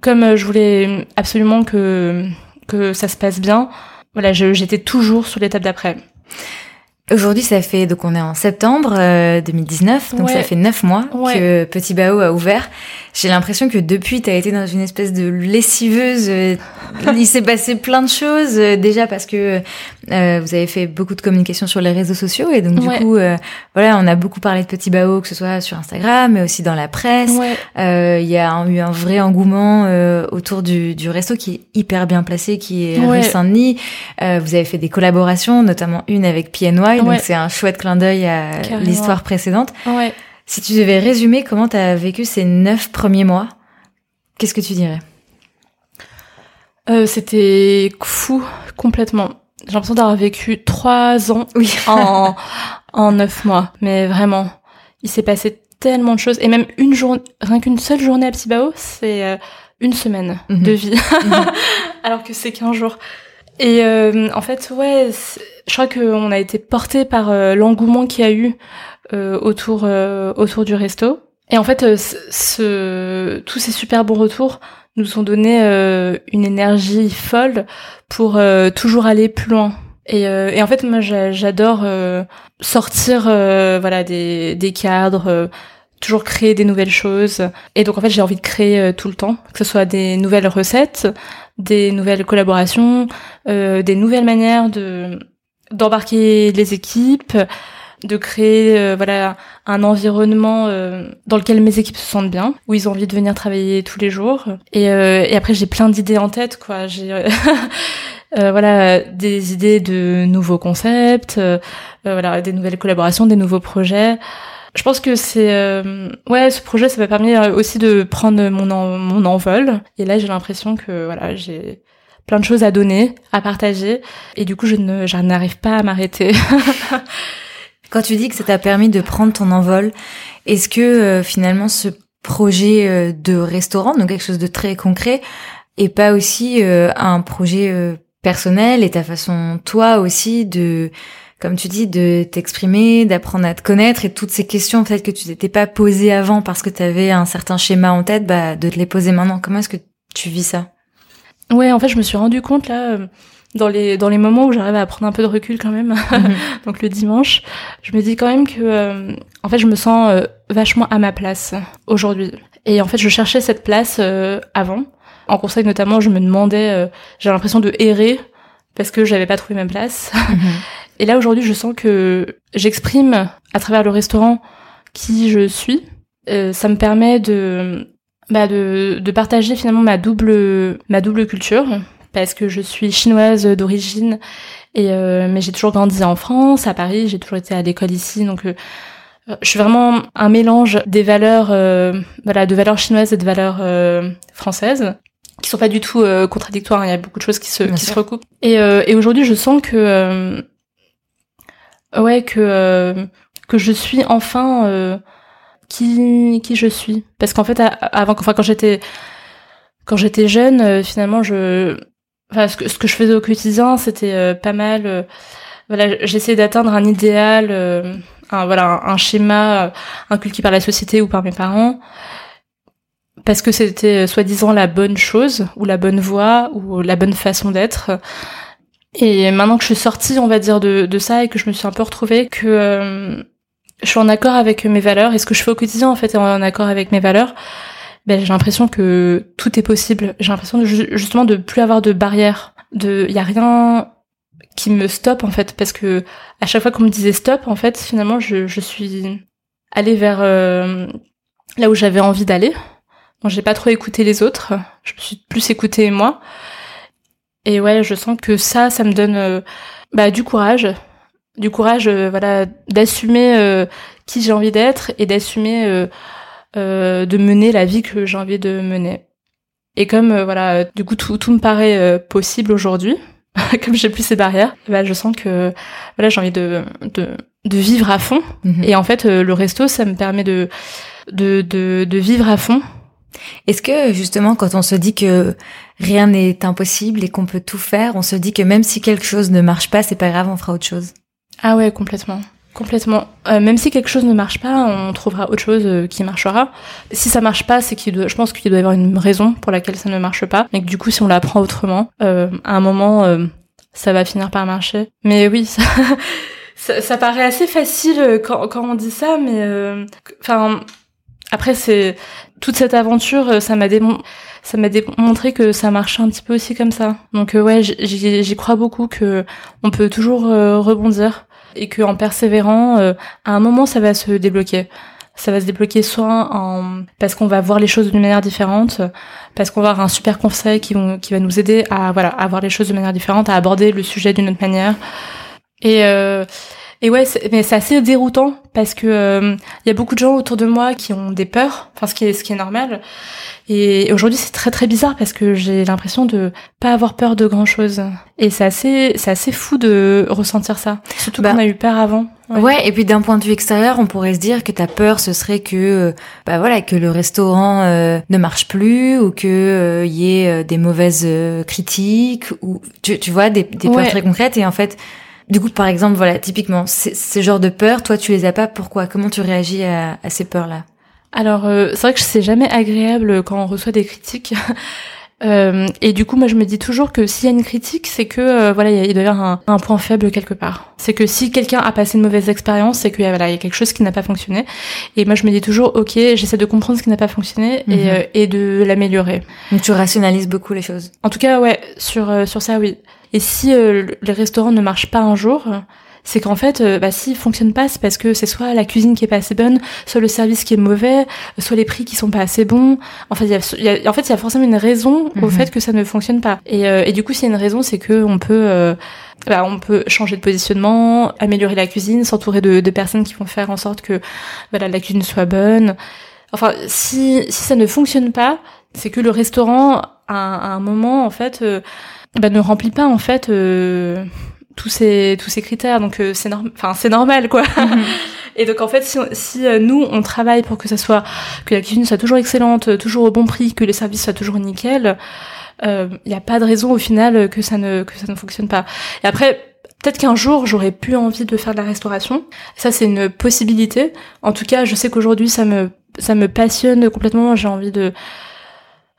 comme euh, je voulais absolument que que ça se passe bien, voilà, j'étais toujours sur l'étape d'après. Aujourd'hui, ça fait donc on est en septembre 2019, euh, donc ça fait neuf mois que Petit Bao a ouvert. J'ai l'impression que depuis, tu as été dans une espèce de lessiveuse. Euh, il s'est passé plein de choses euh, déjà parce que euh, vous avez fait beaucoup de communication sur les réseaux sociaux et donc du coup, voilà, on a beaucoup parlé de Petit Bao, que ce soit sur Instagram, mais aussi dans la presse. Il y a eu un vrai engouement autour du, du resto qui est hyper bien placé, qui est rue Saint-Denis. vous avez fait des collaborations, notamment une avec PNY, donc c'est un chouette clin d'œil à l'histoire précédente. Ouais. Si tu devais résumer comment tu as vécu ces neuf premiers mois, qu'est-ce que tu dirais? Euh, C'était fou, complètement. J'ai l'impression d'avoir vécu trois ans oui. en, en neuf mois. Mais vraiment, il s'est passé tellement de choses. Et même une journée, rien qu'une seule journée à Psibao, c'est euh, une semaine Mhm. de vie. Mhm. Alors que c'est qu'un jour. Et euh, en fait, ouais, je crois qu'on a été porté par euh, l'engouement qu'il y a eu euh, autour euh, autour du resto. Et en fait, euh, ce, tous ces super bons retours nous ont donné une énergie folle pour toujours aller plus loin. Et, euh, et en fait, moi, j'a- j'adore euh, sortir, euh, voilà, des, des cadres, toujours créer des nouvelles choses. Et donc, en fait, j'ai envie de créer tout le temps, que ce soit des nouvelles recettes, des nouvelles collaborations, des nouvelles manières de d'embarquer les équipes, de créer euh, voilà un environnement euh, dans lequel mes équipes se sentent bien, où ils ont envie de venir travailler tous les jours. Et, euh, et après j'ai plein d'idées en tête quoi. J'ai euh, euh, voilà des idées de nouveaux concepts, euh, voilà des nouvelles collaborations, des nouveaux projets. Je pense que c'est ouais ce projet ça m'a permis aussi de prendre mon en- mon envol. Et là j'ai l'impression que voilà j'ai plein de choses à donner, à partager, et du coup je ne n'arrive pas à m'arrêter. Quand tu dis que ça t'a permis de prendre ton envol, est-ce que euh, finalement ce projet euh, de restaurant, donc quelque chose de très concret, est pas aussi euh, un projet euh, personnel et ta façon toi aussi de comme tu dis de t'exprimer, d'apprendre à te connaître et toutes ces questions peut-être que tu t'étais pas posées avant parce que tu avais un certain schéma en tête, bah de te les poser maintenant. Comment est-ce que tu vis ça? Ouais, en fait je me suis rendu compte là euh, dans les dans les moments où j'arrive à prendre un peu de recul quand même, donc le dimanche, je me dis quand même que euh, en fait je me sens euh, vachement à ma place aujourd'hui. Et en fait je cherchais cette place euh, avant. En conseil notamment, je me demandais, euh, j'ai l'impression de errer parce que j'avais pas trouvé ma place. Et là aujourd'hui, je sens que j'exprime à travers le restaurant qui je suis. Euh, ça me permet de bah de, de partager finalement ma double ma double culture parce que je suis chinoise d'origine et euh, mais j'ai toujours grandi en France, à Paris, j'ai toujours été à l'école ici donc euh, je suis vraiment un mélange des valeurs euh, voilà de valeurs chinoises et de valeurs euh, françaises qui sont pas du tout euh, contradictoires, hein. il y a beaucoup de choses qui se Bien qui se recoupent. Et euh, et aujourd'hui, je sens que euh, ouais que euh, que je suis enfin euh, qui qui je suis. Parce qu'en fait avant enfin quand j'étais quand j'étais jeune euh, finalement je enfin ce que ce que je faisais au quotidien c'était euh, pas mal euh, voilà j'essayais d'atteindre un idéal un voilà un, un schéma inculqué par la société ou par mes parents. Parce que c'était soi-disant la bonne chose ou la bonne voie ou la bonne façon d'être. Et maintenant que je suis sortie, on va dire, de, de ça et que je me suis un peu retrouvée, que euh, je suis en accord avec mes valeurs et ce que je fais au quotidien, en fait, est en accord avec mes valeurs, ben, j'ai l'impression que tout est possible. J'ai l'impression justement de plus avoir de barrières. De, il y a rien qui me stoppe, en fait, parce que à chaque fois qu'on me disait stop, en fait, finalement, je, je suis allée vers euh, là où j'avais envie d'aller. Bon, j'ai pas trop écouté les autres. Je me suis plus écoutée moi. Et ouais, je sens que ça, ça me donne euh, bah, du courage, du courage, euh, voilà, d'assumer euh, qui j'ai envie d'être et d'assumer euh, euh, de mener la vie que j'ai envie de mener. Et comme euh, voilà, du coup tout, tout me paraît euh, possible aujourd'hui, comme j'ai plus ces barrières, bah, je sens que voilà, j'ai envie de, de de vivre à fond. Mhm. Et en fait, euh, le resto, ça me permet de de de, de vivre à fond. Est-ce que justement quand on se dit que rien n'est impossible et qu'on peut tout faire, on se dit que même si quelque chose ne marche pas, c'est pas grave, on fera autre chose? Ah ouais, complètement. Complètement. Euh, même si quelque chose ne marche pas, on trouvera autre chose euh, qui marchera. Si ça marche pas, c'est qu'il doit, je pense qu'il doit y avoir une raison pour laquelle ça ne marche pas. Et que du coup, si on l'apprend autrement, euh, à un moment, euh, ça va finir par marcher. Mais oui, ça, ça, paraît assez facile euh, quand, quand on dit ça, mais enfin, après c'est toute cette aventure, euh, ça m'a démontré que ça marchait un petit peu aussi comme ça. Donc euh, ouais, j'y- crois beaucoup que on peut toujours euh, rebondir et que en persévérant, euh, à un moment ça va se débloquer. Ça va se débloquer soit en parce qu'on va voir les choses d'une manière différente, parce qu'on va avoir un super conseil qui, va nous aider à voilà à voir les choses de manière différente, à aborder le sujet d'une autre manière. Et Et ouais, mais c'est assez déroutant parce que il y a beaucoup de gens autour de moi qui ont des peurs, enfin ce qui est ce qui est normal. Et aujourd'hui, c'est très très bizarre parce que j'ai l'impression de pas avoir peur de grand chose. Et c'est assez, c'est assez fou de ressentir ça. Surtout bah, qu'on a eu peur avant. Ouais. et puis d'un point de vue extérieur, on pourrait se dire que ta peur, ce serait que, euh, bah voilà, que le restaurant euh, ne marche plus ou que euh, y ait des mauvaises critiques ou tu, tu vois des, des peurs très concrètes. Et en fait, du coup, par exemple, voilà, typiquement, ces genres de peurs, toi, tu les as pas. Pourquoi? Comment tu réagis à, à ces peurs-là? Alors, euh, c'est vrai que c'est jamais agréable quand on reçoit des critiques. Euh, et du coup, moi, je me dis toujours que s'il y a une critique, c'est que euh, voilà, il doit y avoir un, point faible quelque part. C'est que si quelqu'un a passé une mauvaise expérience, c'est qu'il voilà, y a quelque chose qui n'a pas fonctionné. Et moi, je me dis toujours, ok, j'essaie de comprendre ce qui n'a pas fonctionné et, mhm. et de l'améliorer. Donc, tu rationalises beaucoup les choses. En tout cas, ouais, sur sur ça, oui. Et si les restaurants ne marchent pas un jour, c'est qu'en fait, euh, bah, s'il fonctionne pas, c'est parce que c'est soit la cuisine qui est pas assez bonne, soit le service qui est mauvais, soit les prix qui sont pas assez bons. En fait, il y a, en fait, il y a forcément une raison au mhm. fait que ça ne fonctionne pas. Et, euh, et du coup, s'il y a une raison, c'est que on peut euh, bah, on peut changer de positionnement, améliorer la cuisine, s'entourer de, de, personnes qui vont faire en sorte que voilà la cuisine soit bonne. Enfin, si si ça ne fonctionne pas, c'est que le restaurant à, un moment en fait bah, ne remplit pas en fait tous ces tous ces critères donc euh, c'est normal enfin c'est normal quoi mhm. et donc en fait si, si euh, nous on travaille pour que ça soit que la cuisine soit toujours excellente toujours au bon prix que les services soient toujours nickel il euh, n'y a pas de raison au final que ça ne que ça ne fonctionne pas et après Peut-être qu'un jour j'aurais plus envie de faire de la restauration. Ça c'est une possibilité. En tout cas, je sais qu'aujourd'hui ça me ça me passionne complètement. J'ai envie de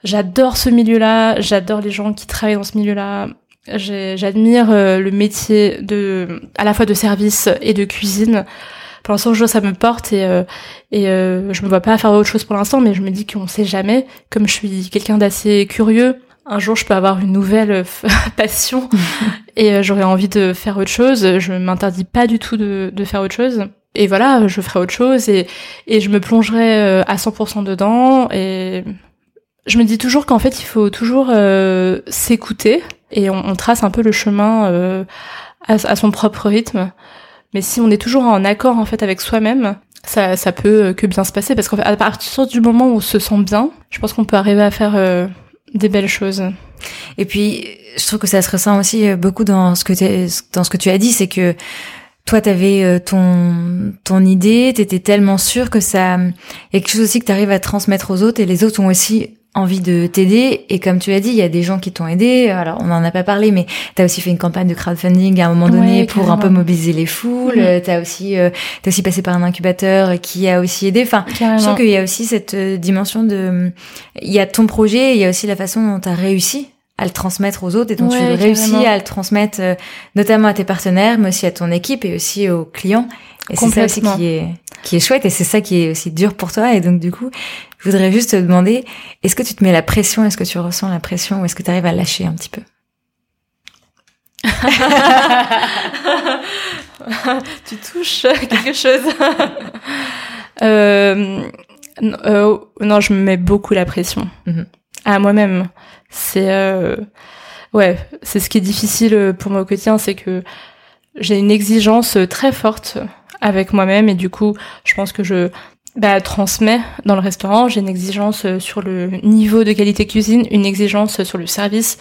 j'adore ce milieu-là, j'adore les gens qui travaillent dans ce milieu-là. J'admire euh, le métier de, à la fois de service et de cuisine. Pour l'instant, je ça me porte et euh, et euh, je me vois pas faire autre chose pour l'instant, mais je me dis qu'on sait jamais. Comme je suis quelqu'un d'assez curieux, un jour je peux avoir une nouvelle passion et j'aurais envie de faire autre chose. Je m'interdis pas du tout de, de faire autre chose. Et voilà, je ferai autre chose et et je me plongerai à 100% dedans et je me dis toujours qu'en fait il faut toujours s'écouter et on, trace un peu le chemin euh, à, son propre rythme. Mais si on est toujours en accord en fait avec soi-même, ça, ça peut que bien se passer parce qu'à partir du moment où on se sent bien, je pense qu'on peut arriver à faire euh, des belles choses. Et puis, je trouve que ça se ressent aussi euh, beaucoup dans ce que dans ce que tu as dit, c'est que toi, t'avais ton ton idée, t'étais tellement sûr que ça, il y a quelque chose aussi que t'arrives à transmettre aux autres et les autres ont aussi envie de t'aider. Et comme tu as dit il y a des gens qui t'ont aidé. Alors on n'en a pas parlé mais tu as aussi fait une campagne de crowdfunding à un moment donné pour un peu mobiliser les foules. Mm. tu as aussi euh, t'as aussi passé par un incubateur qui a aussi aidé. Enfin je trouve qu'il y a aussi cette euh, dimension de il y a ton projet il y a aussi la façon dont tu as réussi à le transmettre aux autres et dont tu réussis à le transmettre euh, notamment à tes partenaires mais aussi à ton équipe et aussi aux clients. Et c'est ça aussi qui est qui est chouette et c'est ça qui est aussi dur pour toi. Et donc du coup je voudrais juste te demander, est-ce que tu te mets la pression? Est-ce que tu ressens la pression Ou est-ce que tu arrives à lâcher un petit peu? Tu touches quelque chose. euh, euh, non, je me mets beaucoup la pression. Mm-hmm. à moi-même. C'est euh, ouais, c'est ce qui est difficile pour moi au quotidien, c'est que j'ai une exigence très forte avec moi-même et du coup, je pense que je bah, transmet dans le restaurant. J'ai une exigence euh, sur le niveau de qualité cuisine, une exigence sur le service,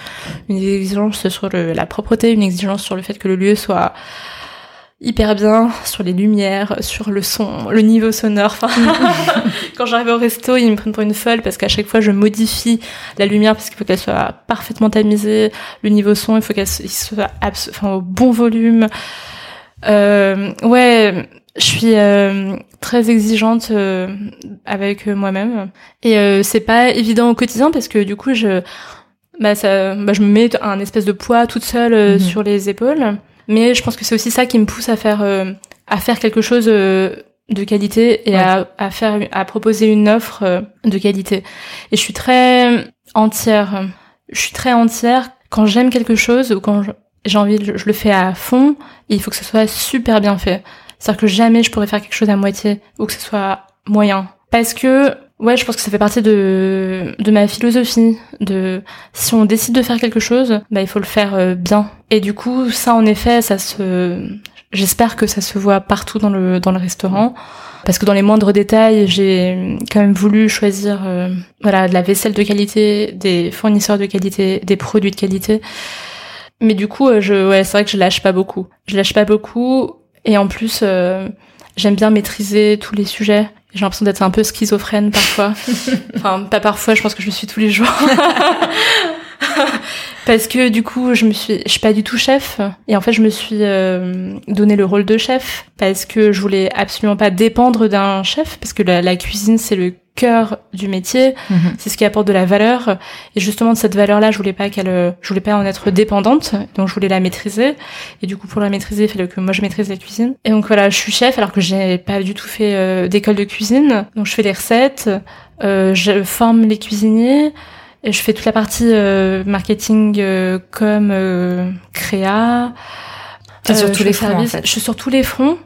une exigence sur la propreté, une exigence sur le fait que le lieu soit hyper bien, sur les lumières, sur le son, le niveau sonore. Enfin, quand j'arrive au resto, ils me prennent pour une folle parce qu'à chaque fois je modifie la lumière parce qu'il faut qu'elle soit parfaitement tamisée, le niveau son, il faut qu'elle soit enfin, au bon volume. Euh, ouais, je suis euh, très exigeante euh, avec euh, moi-même et c'est pas évident au quotidien parce que du coup je bah ça bah, je me mets un espèce de poids toute seule mhm. sur les épaules mais je pense que c'est aussi ça qui me pousse à faire à faire quelque chose de qualité et à, à faire à proposer une offre de qualité. Et je suis très entière je suis très entière. Quand j'aime quelque chose ou quand j'ai envie je le fais à fond et il faut que ce soit super bien fait. C'est-à-dire que jamais je pourrais faire quelque chose à moitié ou que ce soit moyen. Parce que, ouais, je pense que ça fait partie de, de ma philosophie. De, si on décide de faire quelque chose, bah, il faut le faire euh, bien. Et du coup, ça, en effet, ça se, j'espère que ça se voit partout dans le dans le restaurant parce que dans les moindres détails, j'ai quand même voulu choisir euh, voilà, de la vaisselle de qualité, des fournisseurs de qualité, des produits de qualité. Mais du coup, euh, je ouais, c'est vrai que je lâche pas beaucoup. Je lâche pas beaucoup et en plus euh, j'aime bien maîtriser tous les sujets. J'ai l'impression d'être un peu schizophrène parfois. enfin, pas parfois, je pense que je le suis tous les jours. parce que du coup je me suis je suis pas du tout chef et en fait je me suis euh, donné le rôle de chef parce que je voulais absolument pas dépendre d'un chef parce que la, cuisine c'est le cœur du métier mhm. c'est ce qui apporte de la valeur et justement de cette valeur là je voulais pas qu'elle je voulais pas en être dépendante donc je voulais la maîtriser et du coup pour la maîtriser il fallait que moi je maîtrise la cuisine et donc voilà je suis chef alors que j'ai pas du tout fait euh, d'école de cuisine donc je fais des recettes euh, je forme les cuisiniers je fais toute la partie euh, marketing euh, comme euh, créa. sur tous les fronts en fait. Je suis sur tous les fronts.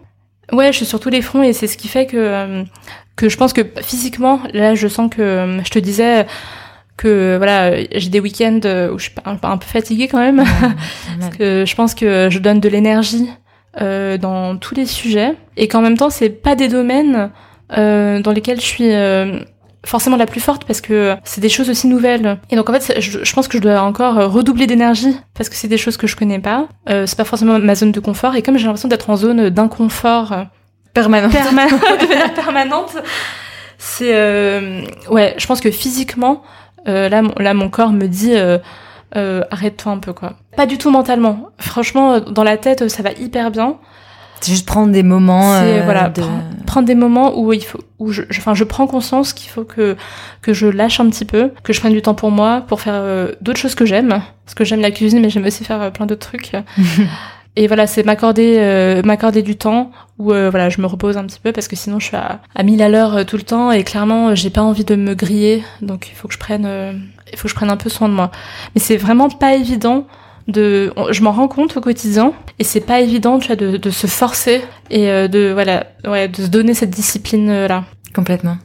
Ouais, je suis sur tous les fronts et c'est ce qui fait que que je pense que physiquement, là, je sens que je te disais que voilà, j'ai des week-ends où je suis un, un peu fatiguée quand même, parce que je pense que je donne de l'énergie euh, dans tous les sujets et qu'en même temps, c'est pas des domaines euh, dans lesquels je suis forcément la plus forte parce que c'est des choses aussi nouvelles. Et donc en fait, je, pense que je dois encore euh, redoubler d'énergie parce que c'est des choses que je connais pas. Euh, c'est pas forcément ma zone de confort. Et comme j'ai l'impression d'être en zone d'inconfort euh, permanente, permanente, c'est euh, ouais. Je pense que physiquement, euh, là, là, mon corps me dit. arrête-toi un peu quoi. Pas du tout mentalement. Franchement, dans la tête, ça va hyper bien. C'est juste prendre des moments. Euh, voilà, prendre des moments où il faut, où je, enfin, je prends conscience qu'il faut que que je lâche un petit peu, que je prenne du temps pour moi, pour faire euh, d'autres choses que j'aime, parce que j'aime la cuisine, mais j'aime aussi faire euh, plein d'autres trucs. Et voilà, c'est m'accorder euh, m'accorder du temps où voilà, je me repose un petit peu parce que sinon je suis à, à 1000 à l'heure tout le temps et clairement j'ai pas envie de me griller, donc il faut que je prenne il faut que je prenne un peu soin de moi. Mais c'est vraiment pas évident de je m'en rends compte au quotidien et c'est pas évident de, de se forcer et euh, de voilà ouais de se donner cette discipline euh, là. Complètement.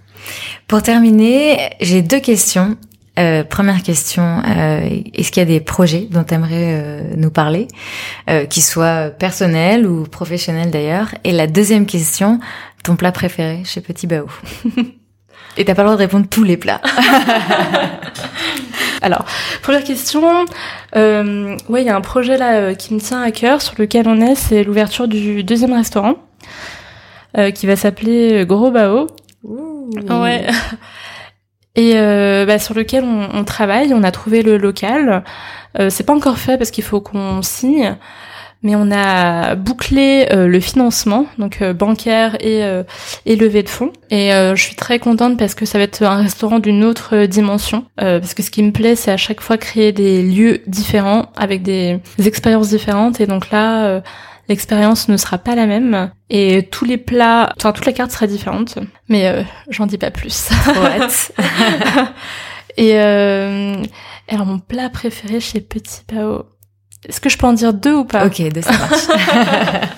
Pour terminer j'ai deux questions euh, première question, euh, est-ce qu'il y a des projets dont tu aimerais euh, nous parler, euh, qui soient personnels ou professionnels d'ailleurs? Et la deuxième question, ton plat préféré chez Petit Bao? Et t'as pas le droit de répondre tous les plats. Alors, première question, euh, ouais, il y a un projet là euh, qui me tient à cœur, sur lequel on est, c'est l'ouverture du deuxième restaurant, euh, qui va s'appeler Gros Bao. Ouais. Et euh, bah, sur lequel on, on, travaille, on a trouvé le local. c'est pas encore fait parce qu'il faut qu'on signe mais on a bouclé euh, le financement, donc euh, bancaire et, euh, et levée de fonds. Et je suis très contente parce que ça va être un restaurant d'une autre dimension. parce que ce qui me plaît, c'est à chaque fois créer des lieux différents avec des, expériences différentes. Et donc là, l'expérience ne sera pas la même. Et tous les plats, enfin toute la carte sera différente. Mais j'en dis pas plus. et alors mon plat préféré chez Petit Pao. Est-ce que je peux en dire deux ou pas? Ok, deux, ça marche.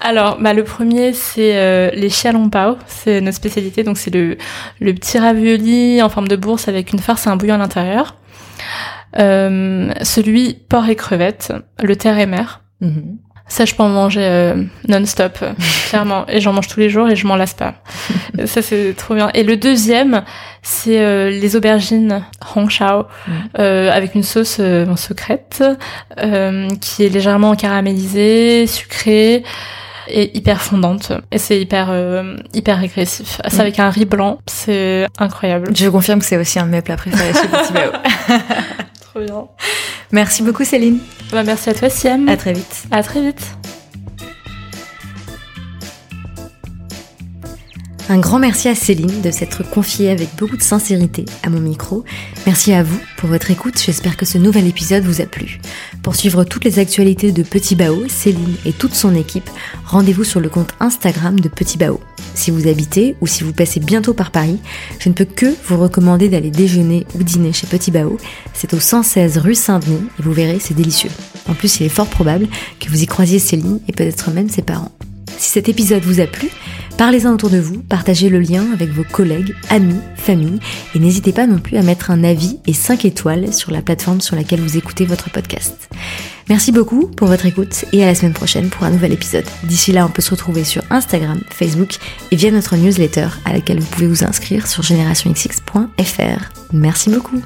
Alors, bah, le premier, c'est euh, les pao. C'est notre spécialité. Donc, c'est le, le petit ravioli en forme de bourse avec une farce et un bouillon à l'intérieur. Euh, celui porc et crevettes, le terre et mer. Mhm. Ça, je peux en manger euh, non-stop, clairement. Et j'en mange tous les jours et je m'en lasse pas. ça, c'est trop bien. Et le deuxième, c'est euh, les aubergines Hong Shao, mm. euh, avec une sauce euh, secrète, qui est légèrement caramélisée, sucrée et hyper fondante. Et c'est hyper, hyper régressif. C'est mm. avec un riz blanc. C'est incroyable. Je confirme que c'est aussi un de mes plats préférés chez Petit Trop bien. Merci beaucoup Céline. Bah, merci à toi Siam. À très vite. À très vite. Un grand merci à Céline de s'être confiée avec beaucoup de sincérité à mon micro. Merci à vous pour votre écoute, j'espère que ce nouvel épisode vous a plu. Pour suivre toutes les actualités de Petit Bao, Céline et toute son équipe, rendez-vous sur le compte Instagram de Petit Bao. Si vous habitez ou si vous passez bientôt par Paris, je ne peux que vous recommander d'aller déjeuner ou dîner chez Petit Bao. C'est au 116 rue Saint-Denis et vous verrez, c'est délicieux. En plus, il est fort probable que vous y croisiez Céline et peut-être même ses parents. Si cet épisode vous a plu, Parlez-en autour de vous, partagez le lien avec vos collègues, amis, famille et n'hésitez pas non plus à mettre un avis et 5 étoiles sur la plateforme sur laquelle vous écoutez votre podcast. Merci beaucoup pour votre écoute et à la semaine prochaine pour un nouvel épisode. D'ici là, on peut se retrouver sur Instagram, Facebook et via notre newsletter à laquelle vous pouvez vous inscrire sur générationxx.fr. Merci beaucoup.